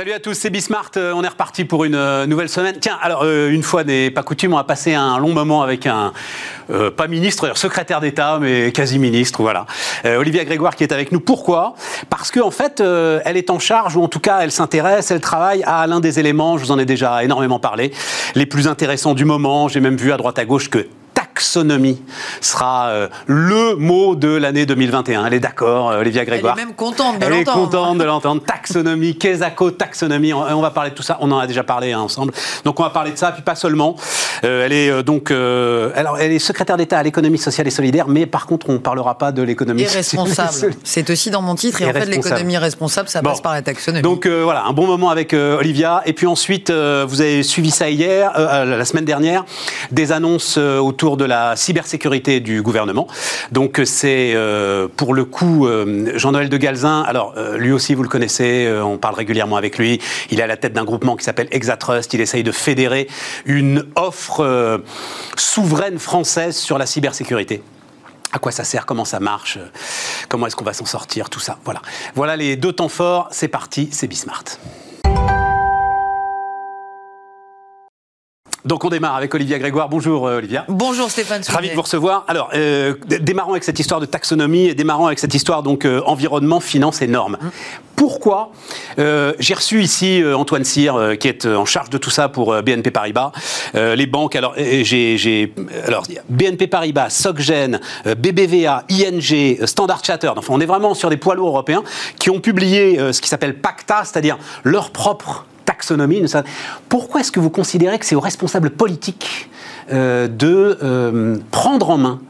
Salut à tous, c'est Bismart. Euh, on est reparti pour une euh, nouvelle semaine. Tiens, alors euh, une fois n'est pas coutume, on a passé un long moment avec un pas ministre, secrétaire d'État, mais quasi ministre, voilà. Olivia Grégoire qui est avec nous. Pourquoi? Parce qu'en en fait, elle est en charge ou en tout cas, elle s'intéresse, elle travaille à l'un des éléments. Je vous en ai déjà énormément parlé, les plus intéressants du moment. J'ai même vu à droite à gauche que taxonomie sera euh, le mot de l'année 2021. Elle est d'accord, euh, Olivia Grégoire Elle est même contente de l'entendre. Elle est contente de l'entendre. Taxonomie, Kesako, taxonomie. On, va parler de tout ça. On en a déjà parlé hein, ensemble. Donc on va parler de ça, puis pas seulement. Euh, elle est donc, alors elle est secrétaire d'État à l'économie sociale et solidaire, mais par contre on ne parlera pas de l'économie responsable. C'est aussi dans mon titre. Et, en fait, l'économie responsable, ça passe par la taxonomie. Donc voilà, un bon moment avec Olivia. Et puis ensuite, vous avez suivi ça hier, la semaine dernière, des annonces autour de la cybersécurité du gouvernement. Donc c'est euh, pour le coup euh, Jean-Noël de Galzin. Alors euh, lui aussi vous le connaissez, on parle régulièrement avec lui. Il est à la tête d'un groupement qui s'appelle Exatrust. Il essaye de fédérer une offre souveraine française sur la cybersécurité à quoi ça sert, comment ça marche, comment est-ce qu'on va s'en sortir, tout ça. Voilà. Voilà les deux temps forts. C'est parti, c'est Bismart. Donc on démarre avec Olivia Grégoire. Bonjour euh, Olivia. Bonjour Stéphane. Ravi de vous recevoir. Alors, euh, démarrons avec cette histoire de taxonomie et démarrons avec cette histoire donc euh, environnement, finance et normes. Hum. Pourquoi J'ai reçu ici Antoine Cyr, qui est en charge de tout ça pour BNP Paribas. les banques, alors j'ai alors BNP Paribas, Socgen, BBVA, ING, Standard Chartered. Enfin, on est vraiment sur des poids lourds européens qui ont publié ce qui s'appelle PACTA, c'est-à-dire leur propre taxonomie. Pourquoi est-ce que vous considérez que c'est aux responsables politiques euh, de euh, prendre en main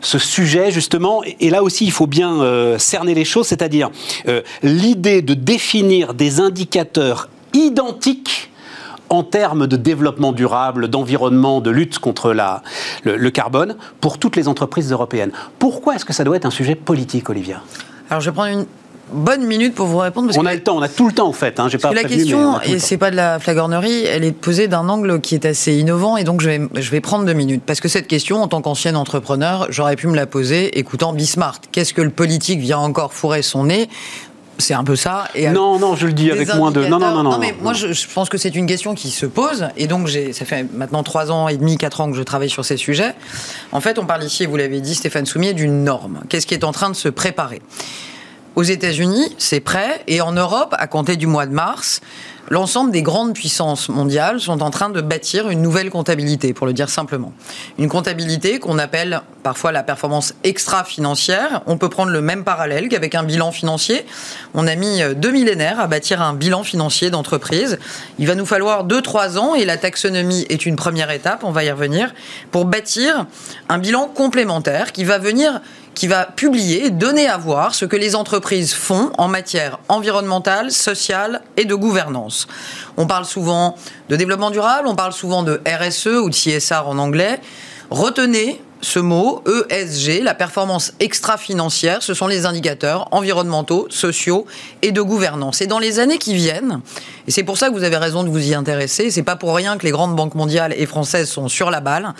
ce sujet justement, et là aussi il faut bien euh, cerner les choses, c'est-à-dire l'idée de définir des indicateurs identiques en termes de développement durable, d'environnement, de lutte contre la, le, le, carbone pour toutes les entreprises européennes. Pourquoi est-ce que ça doit être un sujet politique, Olivia? Alors je prendre une bonne minute pour vous répondre. on a le temps, on a tout le temps en fait. Hein. Pas la question, et c'est pas de la flagornerie, elle est posée d'un angle qui est assez innovant et donc je vais, je vais prendre deux minutes. Parce que cette question, en tant qu'ancien entrepreneur, j'aurais pu me la poser écoutant Bismarck. Qu'est-ce que le politique vient encore fourrer son nez? C'est un peu ça. Et non, non, je le dis avec moins de. Non, non, non, non. mais moi, je, pense que c'est une question qui se pose. Et donc, ça fait maintenant trois ans et demi, quatre ans que je travaille sur ces sujets. En fait, on parle ici, vous l'avez dit, Stéphane Soumier, d'une norme. Qu'est-ce qui est en train de se préparer? Aux États-Unis, c'est prêt, et en Europe, à compter du mois de mars, l'ensemble des grandes puissances mondiales sont en train de bâtir une nouvelle comptabilité, pour le dire simplement. Une comptabilité qu'on appelle parfois la performance extra-financière. On peut prendre le même parallèle qu'avec un bilan financier. On a mis deux millénaires à bâtir un bilan financier d'entreprise. Il va nous falloir deux, trois ans, et la taxonomie est une première étape, on va y revenir, pour bâtir un bilan complémentaire qui va venir qui va publier, donner à voir ce que les entreprises font en matière environnementale, sociale et de gouvernance. On parle souvent de développement durable, on parle souvent de RSE ou de CSR en anglais. Retenez ce mot, ESG, la performance extra-financière, ce sont les indicateurs environnementaux, sociaux et de gouvernance. Et dans les années qui viennent, et c'est pour ça que vous avez raison de vous y intéresser, c'est pas pour rien que les grandes banques mondiales et françaises sont sur la balle,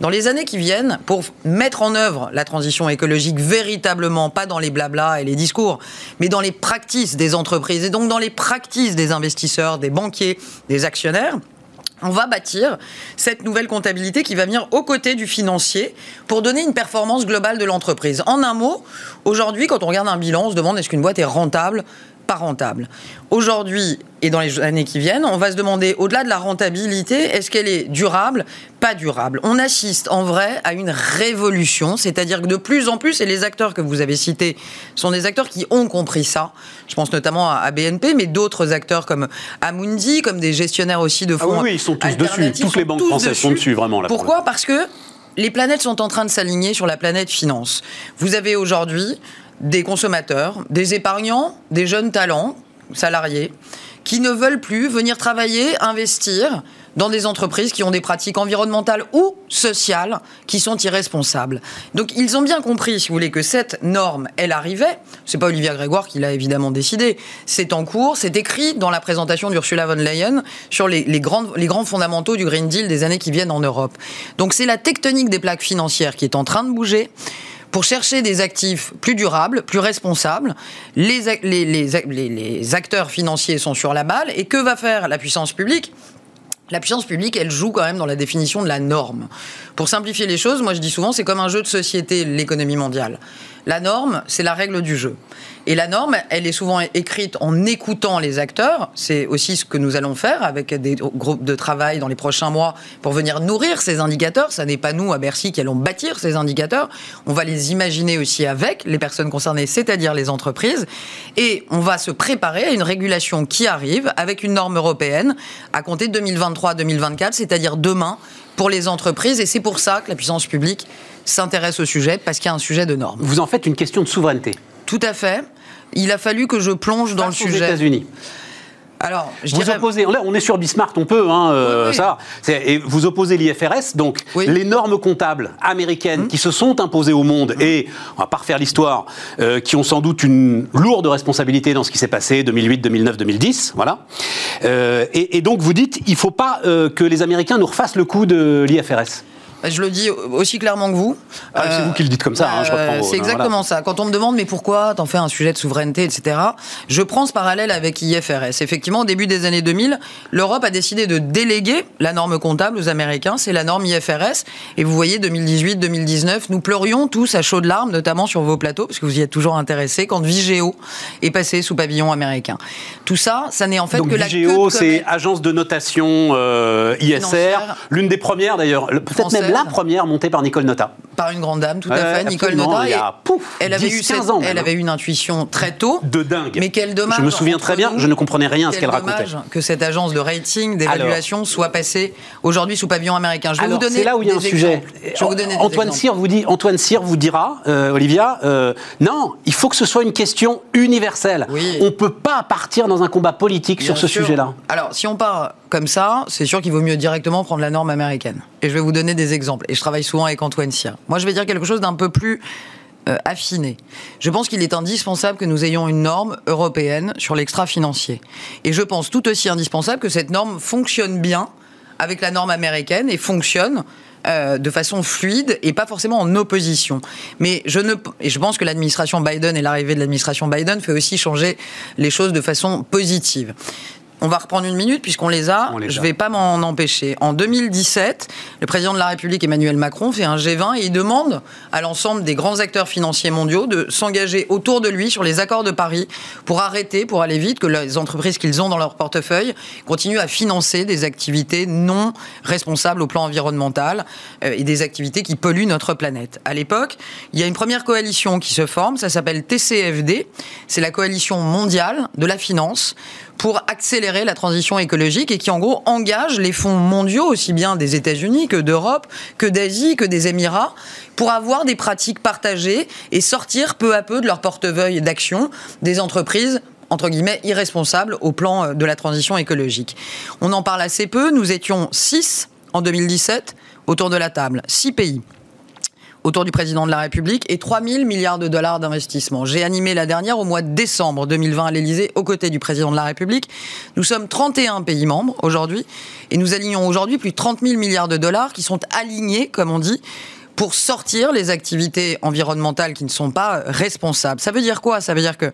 dans les années qui viennent, pour mettre en œuvre la transition écologique véritablement, pas dans les blablas et les discours, mais dans les pratiques des entreprises et donc dans les pratiques des investisseurs, des banquiers, des actionnaires, on va bâtir cette nouvelle comptabilité qui va venir aux côtés du financier pour donner une performance globale de l'entreprise. En un mot, aujourd'hui, quand on regarde un bilan, on se demande est-ce qu'une boîte est rentable pas rentable. Aujourd'hui et dans les années qui viennent, on va se demander, au-delà de la rentabilité, est-ce qu'elle est durable? Pas durable. On assiste en vrai à une révolution, c'est-à-dire que de plus en plus, et les acteurs que vous avez cités sont des acteurs qui ont compris ça. Je pense notamment à BNP, mais d'autres acteurs comme Amundi, comme des gestionnaires aussi de fonds. Ah oui, ils sont tous dessus. Toutes les banques françaises sont dessus, vraiment. Pourquoi? Parce que les planètes sont en train de s'aligner sur la planète finance. Vous avez aujourd'hui des consommateurs, des épargnants, des jeunes talents, salariés, qui ne veulent plus venir travailler, investir dans des entreprises qui ont des pratiques environnementales ou sociales qui sont irresponsables. Donc ils ont bien compris, si vous voulez, que cette norme, elle arrivait. C'est pas Olivia Grégoire qui l'a évidemment décidé. C'est en cours, c'est écrit dans la présentation d'Ursula von Leyen sur les, les grands fondamentaux du Green Deal des années qui viennent en Europe. Donc c'est la tectonique des plaques financières qui est en train de bouger pour chercher des actifs plus durables, plus responsables. Les, acteurs financiers sont sur la balle. Et que va faire la puissance publique? La puissance publique, elle joue quand même dans la définition de la norme. Pour simplifier les choses, moi je dis souvent, c'est comme un jeu de société, l'économie mondiale. La norme, c'est la règle du jeu. Et la norme, elle est souvent écrite en écoutant les acteurs. C'est aussi ce que nous allons faire avec des groupes de travail dans les prochains mois pour venir nourrir ces indicateurs. Ça n'est pas nous à Bercy qui allons bâtir ces indicateurs. On va les imaginer aussi avec les personnes concernées, c'est-à-dire les entreprises. Et on va se préparer à une régulation qui arrive avec une norme européenne à compter de 2023-2024, c'est-à-dire demain pour les entreprises. Et c'est pour ça que la puissance publique s'intéresse au sujet, parce qu'il y a un sujet de norme. Vous en faites une question de souveraineté. Tout à fait il a fallu que je plonge dans le sujet. Aux États-Unis. Alors, je vous opposez, là, on est sur Bismarck, on peut, hein, euh, ça. Et vous opposez l'IFRS, donc les normes comptables américaines hum. qui se sont imposées au monde hum. et, on va pas refaire l'histoire, euh, qui ont sans doute une lourde responsabilité dans ce qui s'est passé 2008, 2009, 2010, voilà. Euh, et, et, donc vous dites, il faut pas que les Américains nous refassent le coup de l'IFRS. Bah, je le dis aussi clairement que vous. Ah, c'est vous qui le dites comme ça, hein, je reprends C'est exactement ça. Quand on me demande, mais pourquoi t'en fais un sujet de souveraineté, etc., je prends ce parallèle avec IFRS. Effectivement, au début des années 2000, l'Europe a décidé de déléguer la norme comptable aux Américains. C'est la norme IFRS. Et vous voyez, 2018, 2019, nous pleurions tous à chaudes larmes, notamment sur vos plateaux, parce que vous y êtes toujours intéressés, quand Vigeo est passé sous pavillon américain. Tout ça, ça n'est en fait que la Vigeo, c'est agence de notation euh, ISR, l'une des premières d'ailleurs, peut-être même la première montée par Nicole Nota. Par une grande dame, tout à fait. Nicole Nota. elle avait eu 15 ans. Elle avait une intuition très tôt. De dingue. Mais quel dommage. Je me souviens très bien, je ne comprenais rien à ce qu'elle racontait. que cette agence de rating, d'évaluation soit passée aujourd'hui sous pavillon américain. Je vais vous donner. C'est là où il y a un sujet. Je vous donner Antoine Cyr vous dit, Antoine Cyr vous dira, euh, Olivia, euh, non, il faut que ce soit une question universelle. On ne peut pas partir dans un combat politique sur ce sujet-là. Alors, si on part comme ça, c'est sûr qu'il vaut mieux directement prendre la norme américaine. Et je vais vous donner des exemples. Et je travaille souvent avec Antoine Cyr. Moi, je vais dire quelque chose d'un peu plus euh, affiné. Je pense qu'il est indispensable que nous ayons une norme européenne sur l'extra-financier. Et je pense tout aussi indispensable que cette norme fonctionne bien avec la norme américaine et fonctionne euh, de façon fluide et pas forcément en opposition. Mais je ne, et je pense que l'administration Biden et l'arrivée de l'administration Biden fait aussi changer les choses de façon positive. On va reprendre une minute puisqu'on les a. je ne vais pas m'en empêcher. En 2017, le président de la République Emmanuel Macron fait un G20 et il demande à l'ensemble des grands acteurs financiers mondiaux de s'engager autour de lui sur les accords de Paris pour arrêter, pour aller vite, que les entreprises qu'ils ont dans leur portefeuille continuent à financer des activités non responsables au plan environnemental euh, et des activités qui polluent notre planète. À l'époque, il y a une première coalition qui se forme, ça s'appelle TCFD, c'est la coalition mondiale de la finance pour accélérer la transition écologique et qui en gros engage les fonds mondiaux, aussi bien des États-Unis que d'Europe, que d'Asie, que des Émirats, pour avoir des pratiques partagées et sortir peu à peu de leur portefeuille d'action des entreprises entre guillemets, irresponsables au plan euh, de la transition écologique. On en parle assez peu. Nous étions six en 2017 autour de la table, six pays autour du président de la République et 3 000 milliards de dollars d'investissement. J'ai animé la dernière au mois de décembre 2020 à l'Elysée aux côtés du président de la République. Nous sommes 31 pays membres aujourd'hui et nous alignons aujourd'hui plus de 30 000 milliards de dollars qui sont alignés, comme on dit, pour sortir les activités environnementales qui ne sont pas responsables. Ça veut dire quoi? Ça veut dire que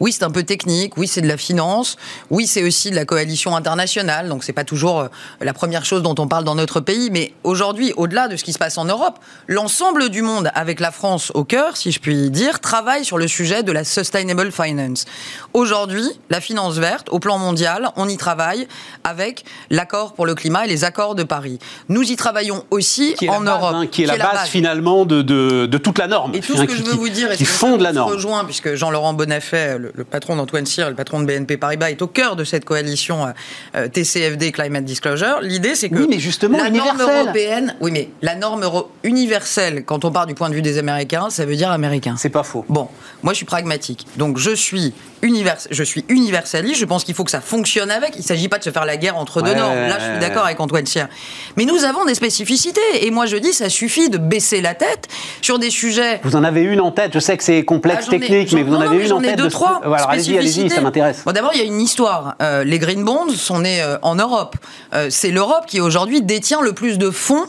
oui, c'est un peu technique, oui, c'est de la finance, oui, c'est aussi de la coalition internationale, donc c'est pas toujours euh, la première chose dont on parle dans notre pays, mais aujourd'hui, au-delà de ce qui se passe en Europe, l'ensemble du monde, avec la France au cœur, si je puis dire, travaille sur le sujet de la sustainable finance. Aujourd'hui, la finance verte, au plan mondial, on y travaille avec l'accord pour le climat et les accords de Paris. Nous y travaillons aussi en Europe. Hein, qui est la finalement de, de, toute la norme. Et tout ce que je veux vous dire, qui fonde la norme. rejoint, puisque Jean-Laurent Bonafé, le, patron d'Antoine Cyr, le patron de BNP Paribas, est au cœur de cette coalition euh, euh, TCFD Climate Disclosure. L'idée, c'est que oui, mais justement, la norme européenne, oui, mais la norme universelle, quand on part du point de vue des Américains, ça veut dire américain. C'est pas faux. Bon, moi, je suis pragmatique, donc je suis univers, je suis universaliste. Je pense qu'il faut que ça fonctionne avec. Il ne s'agit pas de se faire la guerre entre deux normes. Là, je suis d'accord avec Antoine Cyr. Mais nous avons des spécificités, et moi, je dis, ça suffit de baisser la tête sur des sujets. Vous en avez une en tête, je sais que c'est complexe ah, technique, mais vous en avez une en tête. Deux, trois. Voilà, allez-y, allez-y, ça m'intéresse. Bon, d'abord, il y a une histoire. Euh, les Green Bonds sont nés euh, en Europe. Euh, c'est l'Europe qui aujourd'hui détient le plus de fonds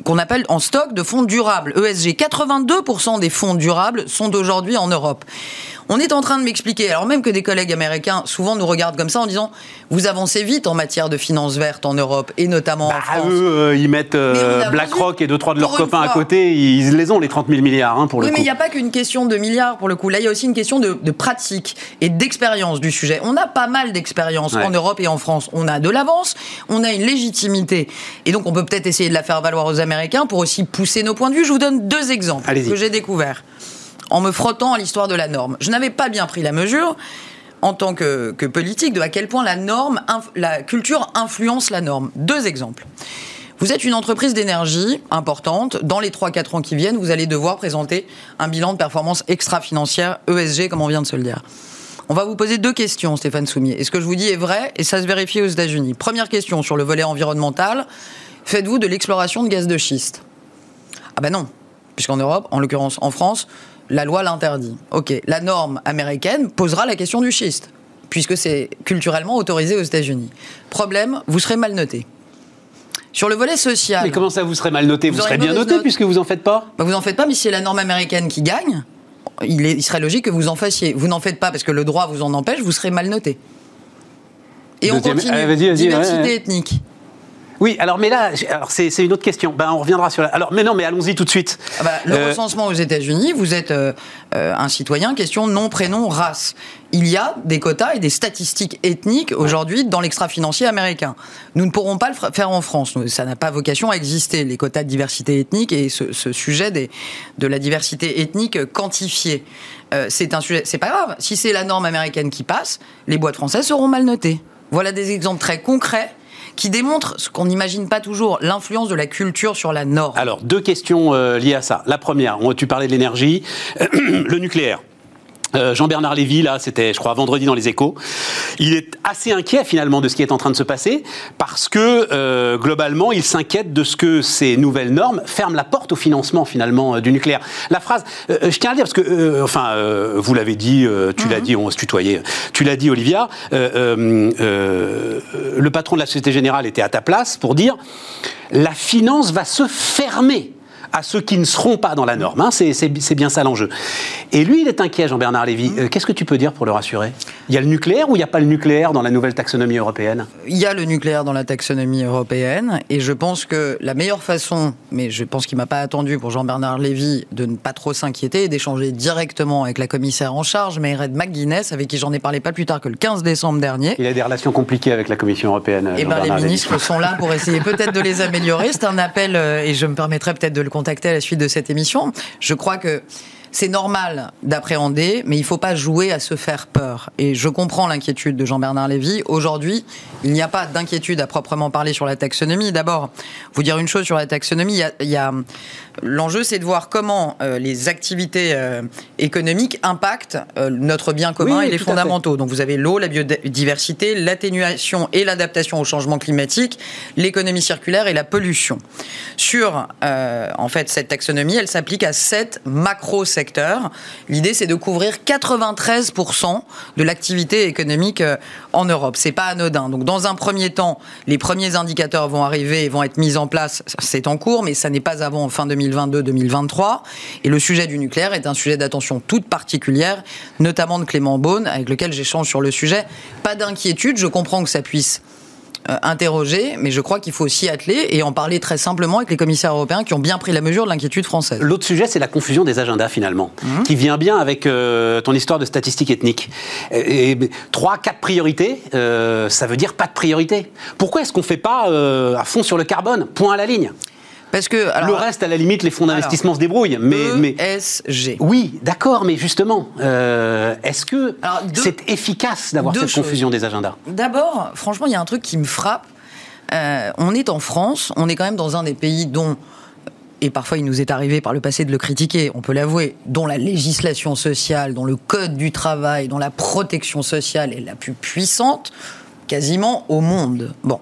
qu'on appelle en stock de fonds durables, ESG. 82% des fonds durables sont aujourd'hui en Europe. On est en train de m'expliquer, alors même que des collègues américains souvent nous regardent comme ça en disant vous avancez vite en matière de finances vertes en Europe et notamment en bah, France. Eux, euh, ils mettent euh, BlackRock et deux trois de leurs copains à côté, ils les ont les 30 000 milliards hein, pour le coup. Mais il n'y a pas qu'une question de milliards pour le coup. Là, il y a aussi une question de, pratique et d'expérience du sujet. On a pas mal d'expérience en Europe et en France. On a de l'avance, on a une légitimité et donc on peut peut-être essayer de la faire valoir aux Américains pour aussi pousser nos points de vue. Je vous donne deux exemples que j'ai découverts en me frottant à l'histoire de la norme. Je n'avais pas bien pris la mesure en tant que, politique de à quel point la norme, la culture influence la norme. Deux exemples. Vous êtes une entreprise d'énergie importante. Dans les 3-4 ans qui viennent, vous allez devoir présenter un bilan de performance extra-financière, ESG, comme on vient de se le dire. On va vous poser deux questions, Stéphane Soumier. Et ce que je vous dis est vrai et ça se vérifie aux États-Unis? Première question sur le volet environnemental. Faites-vous de l'exploration de gaz de schiste? Ah ben non. Puisqu'en Europe, en l'occurrence en France, la loi l'interdit. Ok, la norme américaine posera la question du schiste, puisque c'est culturellement autorisé aux États-Unis. Problème, vous serez mal noté. Sur le volet social. Mais comment ça, vous serez mal noté Vous, serez bien noté puisque vous en faites pas? Bah, Vous en faites pas, mais si c'est la norme américaine qui gagne, il, serait logique que vous en fassiez. Vous n'en faites pas parce que le droit vous en empêche, vous serez mal noté. Et on continue. Diversité ethnique. Oui, alors mais là, alors c'est, une autre question. Ben, on reviendra sur. La... Alors, mais non, mais allons-y tout de suite. Ah bah, le euh, recensement aux États-Unis, vous êtes euh, euh, un citoyen. Question nom, prénom, race. Il y a des quotas et des statistiques ethniques aujourd'hui dans l'extra-financier américain. Nous ne pourrons pas le faire en France. Ça n'a pas vocation à exister les quotas de diversité ethnique et ce, sujet des, de la diversité ethnique quantifiée. c'est un sujet. C'est pas grave. Si c'est la norme américaine qui passe, les boîtes françaises seront mal notées. Voilà des exemples très concrets qui démontre ce qu'on n'imagine pas toujours, l'influence de la culture sur la norme. Alors, deux questions euh, liées à ça. La première, tu parlais de l'énergie, le nucléaire. Euh, Jean-Bernard Lévy, là, c'était, je crois, vendredi dans les échos. Il est assez inquiet finalement de ce qui est en train de se passer parce que euh, globalement, il s'inquiète de ce que ces nouvelles normes ferment la porte au financement finalement euh, du nucléaire. La phrase, je tiens à le dire parce que, enfin, vous l'avez dit, tu l'as mhm. dit, on se tutoyait. Tu l'as dit, Olivia. le patron de la Société Générale était à ta place pour dire la finance va se fermer à ceux qui ne seront pas dans la norme. Hein, c'est bien ça l'enjeu. Et lui, il est inquiet, Jean-Bernard Lévy. Euh, qu'est-ce que tu peux dire pour le rassurer? Il y a le nucléaire ou il n'y a pas le nucléaire dans la nouvelle taxonomie européenne? Il y a le nucléaire dans la taxonomie européenne. Et je pense que la meilleure façon, mais je pense qu'il ne m'a pas attendu pour Jean-Bernard Lévy de ne pas trop s'inquiéter, d'échanger directement avec la commissaire en charge, Mayred McGuinness, avec qui j'en ai parlé pas plus tard que le 15 décembre dernier. Il a des relations compliquées avec la Commission européenne. Eh bien, les ministres sont là pour essayer peut-être de les améliorer. C'est un appel, euh, et je me permettrai peut-être de le contacter à la suite de cette émission. Je crois que c'est normal d'appréhender, mais il ne faut pas jouer à se faire peur. Et je comprends l'inquiétude de Jean-Bernard Lévy. Aujourd'hui, il n'y a pas d'inquiétude à proprement parler sur la taxonomie. D'abord, vous dire une chose sur la taxonomie, il y a, l'enjeu, c'est de voir comment euh, les activités euh, économiques impactent euh, notre bien commun et les fondamentaux. Donc vous avez l'eau, la biodiversité, l'atténuation et l'adaptation au changement climatique, l'économie circulaire et la pollution. Sur, en fait, cette taxonomie, elle s'applique à sept macro-secteurs L'idée, c'est de couvrir 93% de l'activité économique euh, en Europe. C'est pas anodin. Donc, dans un premier temps, les premiers indicateurs vont arriver et vont être mis en place. C'est en cours, mais ça n'est pas avant fin 2022-2023. Et le sujet du nucléaire est un sujet d'attention toute particulière, notamment de Clément Beaune, avec lequel j'échange sur le sujet. Pas d'inquiétude. Je comprends que ça puisse euh, interroger, mais je crois qu'il faut aussi atteler et en parler très simplement avec les commissaires européens qui ont bien pris la mesure de l'inquiétude française. L'autre sujet, c'est la confusion des agendas finalement, mhm. qui vient bien avec euh, ton histoire de statistiques ethniques. Et, trois, quatre priorités, euh, ça veut dire pas de priorité. Pourquoi est-ce qu'on fait pas à fond sur le carbone, point à la ligne parce que le reste, à la limite, les fonds d'investissement se débrouillent. Mais, ESG. Oui, d'accord, mais justement, euh, est-ce que c'est efficace d'avoir cette confusion des agendas? D'abord, franchement, il y a un truc qui me frappe. Euh, on est en France, on est quand même dans un des pays dont et parfois il nous est arrivé par le passé de le critiquer, on peut l'avouer, dont la législation sociale, dont le code du travail, dont la protection sociale est la plus puissante quasiment au monde. Bon.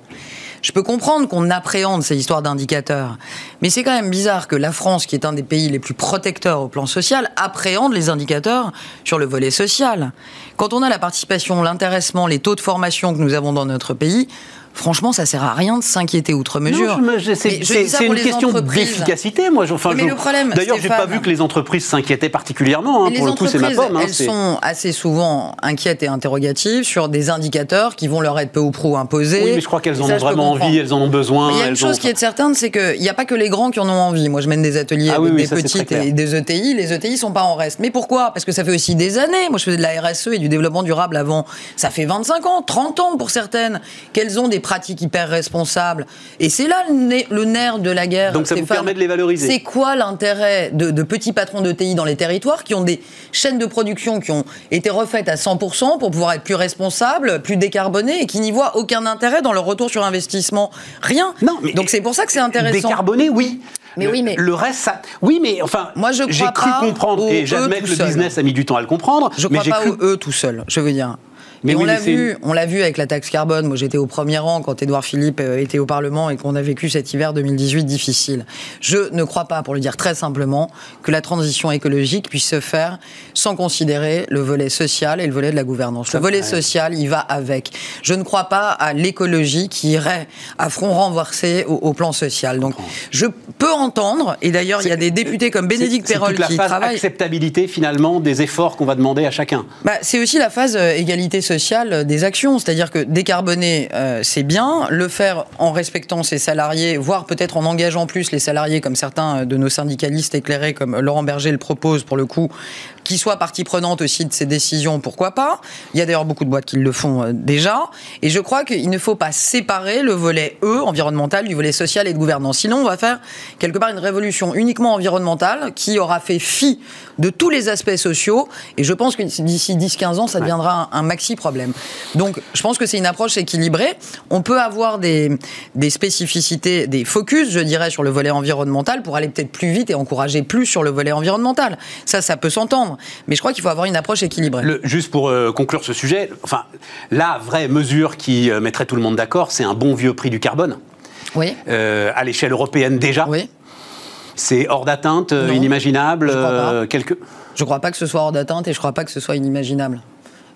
Je peux comprendre qu'on appréhende ces histoires d'indicateurs, mais c'est quand même bizarre que la France, qui est un des pays les plus protecteurs au plan social, appréhende les indicateurs sur le volet social. Quand on a la participation, l'intéressement, les taux de formation que nous avons dans notre pays, Franchement, ça sert à rien de s'inquiéter outre mesure. C'est une question d'efficacité, moi. Enfin, mais le problème, D'ailleurs, j'ai pas vu que les entreprises s'inquiétaient particulièrement. Hein, pour le coup, c'est ma pomme. Hein, elles sont assez souvent inquiètes et interrogatives sur des indicateurs qui vont leur être peu ou prou imposés. Oui, mais je crois qu'elles en ont vraiment envie, elles en ont besoin. il y a une chose qui est certaine, c'est qu'il n'y a pas que les grands qui en ont envie. Moi, je mène des ateliers ah avec des petites et des ETI. Les ETI sont pas en reste. Mais pourquoi? Parce que ça fait aussi des années. Moi, je faisais de la RSE et du développement durable avant. Ça fait 25 ans, 30 ans pour certaines, qu'elles ont des pratiques hyper responsables. Et c'est là le, nerf de la guerre. Donc ça vous permet de les valoriser. C'est quoi l'intérêt de, petits patrons de TI dans les territoires qui ont des chaînes de production qui ont été refaites à 100% pour pouvoir être plus responsables, plus décarbonés et qui n'y voient aucun intérêt dans leur retour sur investissement? Rien. Non, mais Donc c'est pour ça que c'est intéressant. Décarboné, oui. Mais oui, mais le reste, ça. Oui, mais enfin, moi je j'ai cru comprendre et j'admets que le business a mis du temps à le comprendre. Je crois pas eux tout seuls. Je veux dire, mais, on l'a vu, on l'a vu avec la taxe carbone. Moi, j'étais au premier rang quand Édouard Philippe euh, était au Parlement et qu'on a vécu cet hiver 2018 difficile. Je ne crois pas, pour le dire très simplement, que la transition écologique puisse se faire sans considérer le volet social et le volet de la gouvernance. Le volet social, il va avec. Je ne crois pas à l'écologie qui irait à front renversé au, plan social. Donc, je peux entendre, et d'ailleurs, il y a des députés comme Bénédicte Perrol qui travaillent. acceptabilité finalement des efforts qu'on va demander à chacun. Bah, c'est aussi la phase euh, égalité sociale des actions. C'est-à-dire que décarboner, euh, c'est bien. Le faire en respectant ses salariés, voire peut-être en engageant plus les salariés, comme certains de nos syndicalistes éclairés, comme Laurent Berger le propose pour le coup, qui soit partie prenante aussi de ces décisions, pourquoi pas. Il y a d'ailleurs beaucoup de boîtes qui le font euh, déjà. Et je crois qu'il ne faut pas séparer le volet E, environnemental, du volet social et de gouvernance. Sinon, on va faire quelque part une révolution uniquement environnementale qui aura fait fi de tous les aspects sociaux. Et je pense que d'ici 10-15 ans, ça deviendra un, maxi problème. Donc, je pense que c'est une approche équilibrée. On peut avoir des, des spécificités, des focus, je dirais, sur le volet environnemental pour aller peut-être plus vite et encourager plus sur le volet environnemental. Ça, ça peut s'entendre. Mais je crois qu'il faut avoir une approche équilibrée. juste pour euh, conclure ce sujet, enfin, la vraie mesure qui euh, mettrait tout le monde d'accord, c'est un bon vieux prix du carbone. Oui. Euh, à l'échelle européenne déjà. Oui. C'est hors d'atteinte, inimaginable. Je crois, pas. je crois pas que ce soit hors d'atteinte et je crois pas que ce soit inimaginable.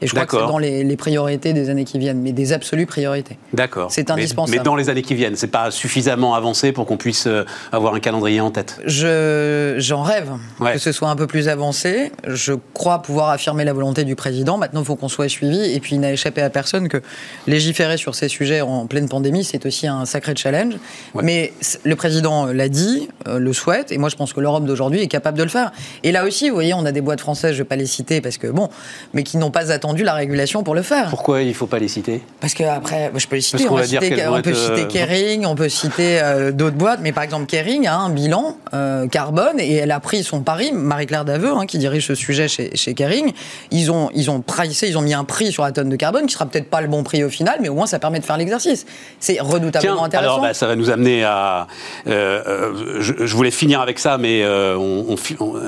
Et je crois que c'est dans les, priorités des années qui viennent, mais des absolues priorités. D'accord. C'est indispensable. Mais, dans les années qui viennent, c'est pas suffisamment avancé pour qu'on puisse euh, avoir un calendrier en tête. Je j'en rêve que ce soit un peu plus avancé. Je crois pouvoir affirmer la volonté du président. Maintenant, il faut qu'on soit suivi. Et puis, il n'a échappé à personne que légiférer sur ces sujets en pleine pandémie, c'est aussi un sacré challenge. Mais le président l'a dit, euh, le souhaite, et moi, je pense que l'Europe d'aujourd'hui est capable de le faire. Et là aussi, vous voyez, on a des boîtes françaises, je vais pas les citer parce que bon, mais qui n'ont pas attendu la régulation pour le faire. Pourquoi il ne faut pas les citer? Parce qu'après, je peux les citer. On, citer, on peut citer euh, Kering, on peut citer euh, d'autres boîtes, mais par exemple Kering a un bilan euh, carbone et elle a pris son pari. Marie-Claire Daveux, hein, qui dirige ce sujet chez, chez Kering, ils ont ils ont pricé, ils ont mis un prix sur la tonne de carbone qui sera peut-être pas le bon prix au final, mais au moins ça permet de faire l'exercice. C'est redoutablement intéressant. Alors bah, ça va nous amener à. je, voulais finir avec ça, mais on,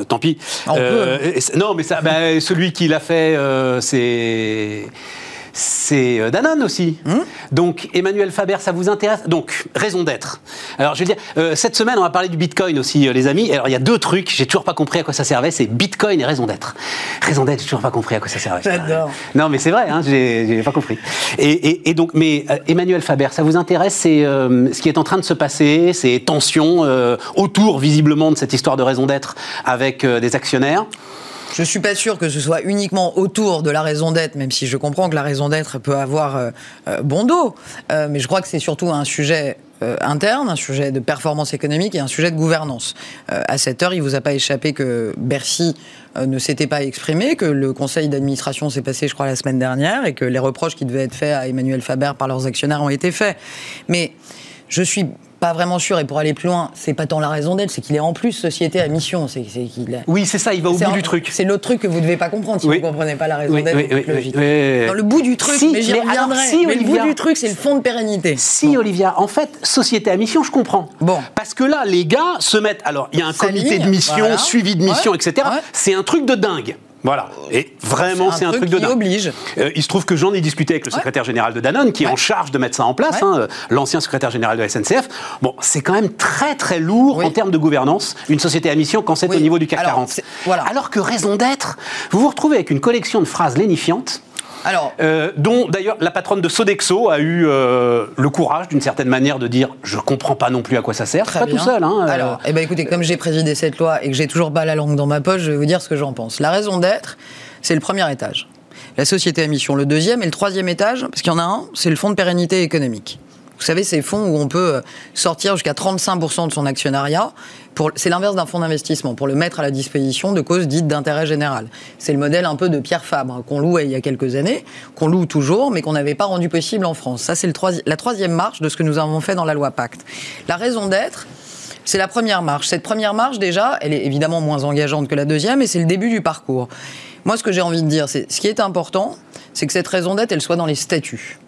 tant pis. non, mais ça, bah, celui qui l'a fait, c'est c'est euh, Danone aussi. Hmm Donc Emmanuel Faber, ça vous intéresse? Donc raison d'être. Alors je veux dire, euh, cette semaine on va parler du Bitcoin aussi, euh, les amis. Alors il y a deux trucs, j'ai toujours pas compris à quoi ça servait. C'est Bitcoin et raison d'être. Raison d'être, j'ai toujours pas compris à quoi ça servait. J'adore. Non mais c'est vrai, hein, j'ai pas compris. Et, donc, mais Emmanuel Faber, ça vous intéresse C'est ce qui est en train de se passer, ces tensions autour visiblement de cette histoire de raison d'être avec des actionnaires? Je suis pas sûr que ce soit uniquement autour de la raison d'être, même si je comprends que la raison d'être peut avoir euh, euh, bon dos. Euh, mais je crois que c'est surtout un sujet interne, un sujet de performance économique et un sujet de gouvernance. à cette heure, il vous a pas échappé que Bercy ne s'était pas exprimé, que le conseil d'administration s'est passé, je crois, la semaine dernière, et que les reproches qui devaient être faits à Emmanuel Faber par leurs actionnaires ont été faits. Mais je suis pas vraiment sûr, et pour aller plus loin, c'est pas tant la raison d'être, c'est qu'il est en plus société à mission. C'est, qu'il Oui, c'est ça, il va au bout du truc. C'est l'autre truc que vous devez pas comprendre si vous comprenez pas la raison d'être. Dans le bout du truc, mais j'y reviendrai. mais le bout du truc, c'est le fond de pérennité. Si, Olivia, en fait, société à mission, je comprends. Bon. Parce que là, les gars se mettent. Alors, il y a un comité de mission, suivi de mission, etc. C'est un truc de dingue. Voilà. Et vraiment, c'est un, truc, de oblige. Euh, il se trouve que j'en ai discuté avec le secrétaire général de Danone, qui est en charge de mettre ça en place, hein, euh, l'ancien secrétaire général de la SNCF. Bon, c'est quand même très très lourd en termes de gouvernance, une société à mission quand c'est au niveau du CAC 40. Voilà. Alors que raison d'être, vous vous retrouvez avec une collection de phrases lénifiantes Alors, euh, dont d'ailleurs la patronne de Sodexo a eu euh, le courage, d'une certaine manière, de dire je comprends pas non plus à quoi ça sert. Pas tout seul. Hein, Alors, eh ben, écoutez, comme j'ai présidé cette loi et que j'ai toujours pas la langue dans ma poche, je vais vous dire ce que j'en pense. La raison d'être, c'est le premier étage. La société à mission, le deuxième et le troisième étage, parce qu'il y en a un, c'est le fonds de pérennité économique. Vous savez, ces fonds où on peut sortir jusqu'à 35% de son actionnariat. C'est l'inverse d'un fonds d'investissement, pour le mettre à la disposition de causes dites d'intérêt général. C'est le modèle un peu de Pierre Fabre, hein, qu'on louait il y a quelques années, qu'on loue toujours, mais qu'on n'avait pas rendu possible en France. Ça, c'est la troisième marche de ce que nous avons fait dans la loi Pacte. La raison d'être, c'est la première marche. Cette première marche, déjà, elle est évidemment moins engageante que la deuxième, et c'est le début du parcours. Moi, ce que j'ai envie de dire, c'est ce qui est important, c'est que cette raison d'être, elle soit dans les statuts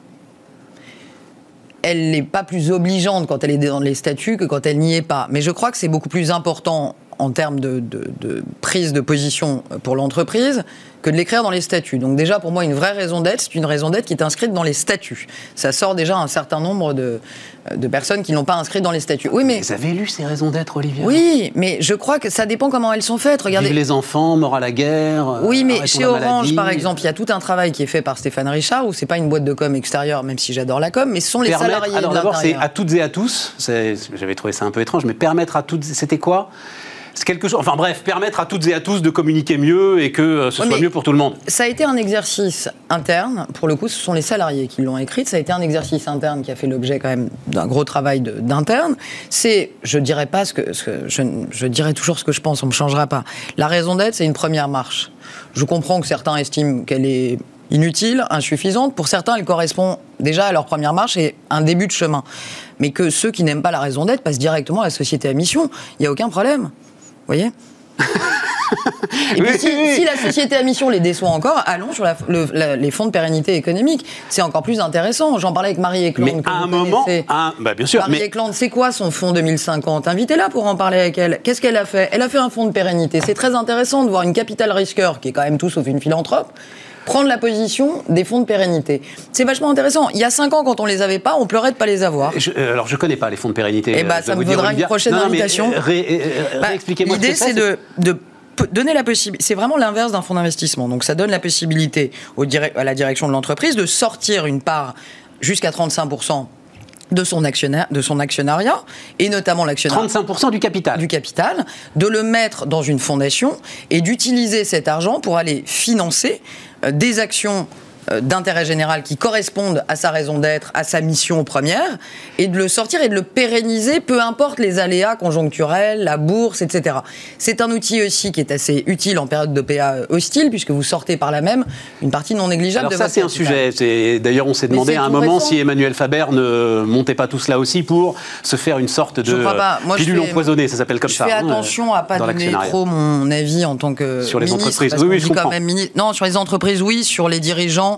elle n'est pas plus obligeante quand elle est dans les statuts que quand elle n'y est pas. Mais je crois que c'est beaucoup plus important en termes de, prise de position pour l'entreprise que de l'écrire dans les statuts. Donc déjà, pour moi, une vraie raison d'être, c'est une raison d'être qui est inscrite dans les statuts. Ça sort déjà un certain nombre de, personnes qui n'ont pas inscrit dans les statuts. Oui, mais... Vous avez lu ces raisons d'être, Olivier Oui, mais je crois que ça dépend comment elles sont faites. Regardez. les enfants, mort à la guerre. Oui, mais chez Orange, par exemple, il y a tout un travail qui est fait par Stéphane Richard, où c'est pas une boîte de com extérieure, même si j'adore la com, mais ce sont les salariés. Alors d'abord, c'est à toutes et à tous. J'avais trouvé ça un peu étrange, mais permettre à toutes. C'était quoi? Quelque chose. Enfin bref, permettre à toutes et à tous de communiquer mieux et que euh, ce soit mieux pour tout le monde. Ça a été un exercice interne. Pour le coup, ce sont les salariés qui l'ont écrite. Ça a été un exercice interne qui a fait l'objet quand même d'un gros travail d'interne. C'est, je dirais pas ce que, je, je, dirais toujours ce que je pense. On ne me changera pas. La raison d'être, c'est une première marche. Je comprends que certains estiment qu'elle est inutile, insuffisante. Pour certains, elle correspond déjà à leur première marche et un début de chemin. Mais que ceux qui n'aiment pas la raison d'être passent directement à la société à mission, il n'y a aucun problème voyez Et puis si, la société à mission les déçoit encore, allons sur les fonds de pérennité économique. C'est encore plus intéressant. J'en parlais avec Marie Eklund. Mais à un moment, bah, bien sûr. Marie mais... c'est quoi son fonds 2050 Invitez-la pour en parler avec elle. Qu'est-ce qu'elle a fait? Elle a fait un fonds de pérennité. C'est très intéressant de voir une capital risqueur, qui est quand même tout sauf une philanthrope, prendre la position des fonds de pérennité. C'est vachement intéressant. Il y a cinq ans, quand on les avait pas, on pleurait de pas les avoir. Euh, alors, je connais pas les fonds de pérennité. Eh ben, ça me vaudra une prochaine invitation. Euh, bah, moi L'idée, c'est de, donner la possibilité. C'est vraiment l'inverse d'un fonds d'investissement. Donc, ça donne la possibilité au à la direction de l'entreprise de sortir une part jusqu'à 35 de son, actionnaire, de son actionnariat, et notamment l'actionnariat. 35% du capital. Du capital, de le mettre dans une fondation et d'utiliser cet argent pour aller financer euh, des actions d'intérêt général qui correspondent à sa raison d'être, à sa mission première, et de le sortir et de le pérenniser, peu importe les aléas conjoncturels, la bourse, etc. C'est un outil aussi qui est assez utile en période de PA hostile, puisque vous sortez par là même une partie non négligeable Alors de ça, c'est un sujet. D'ailleurs, on s'est demandé à un moment si Emmanuel Faber ne montait pas tout cela aussi pour se faire une sorte de pilule empoisonnée, ça s'appelle comme ça. Je fais hein, attention à pas donner trop mon avis en tant que sur les entreprises. Oui, oui, je comprends. Non, sur les entreprises, oui. Sur les dirigeants,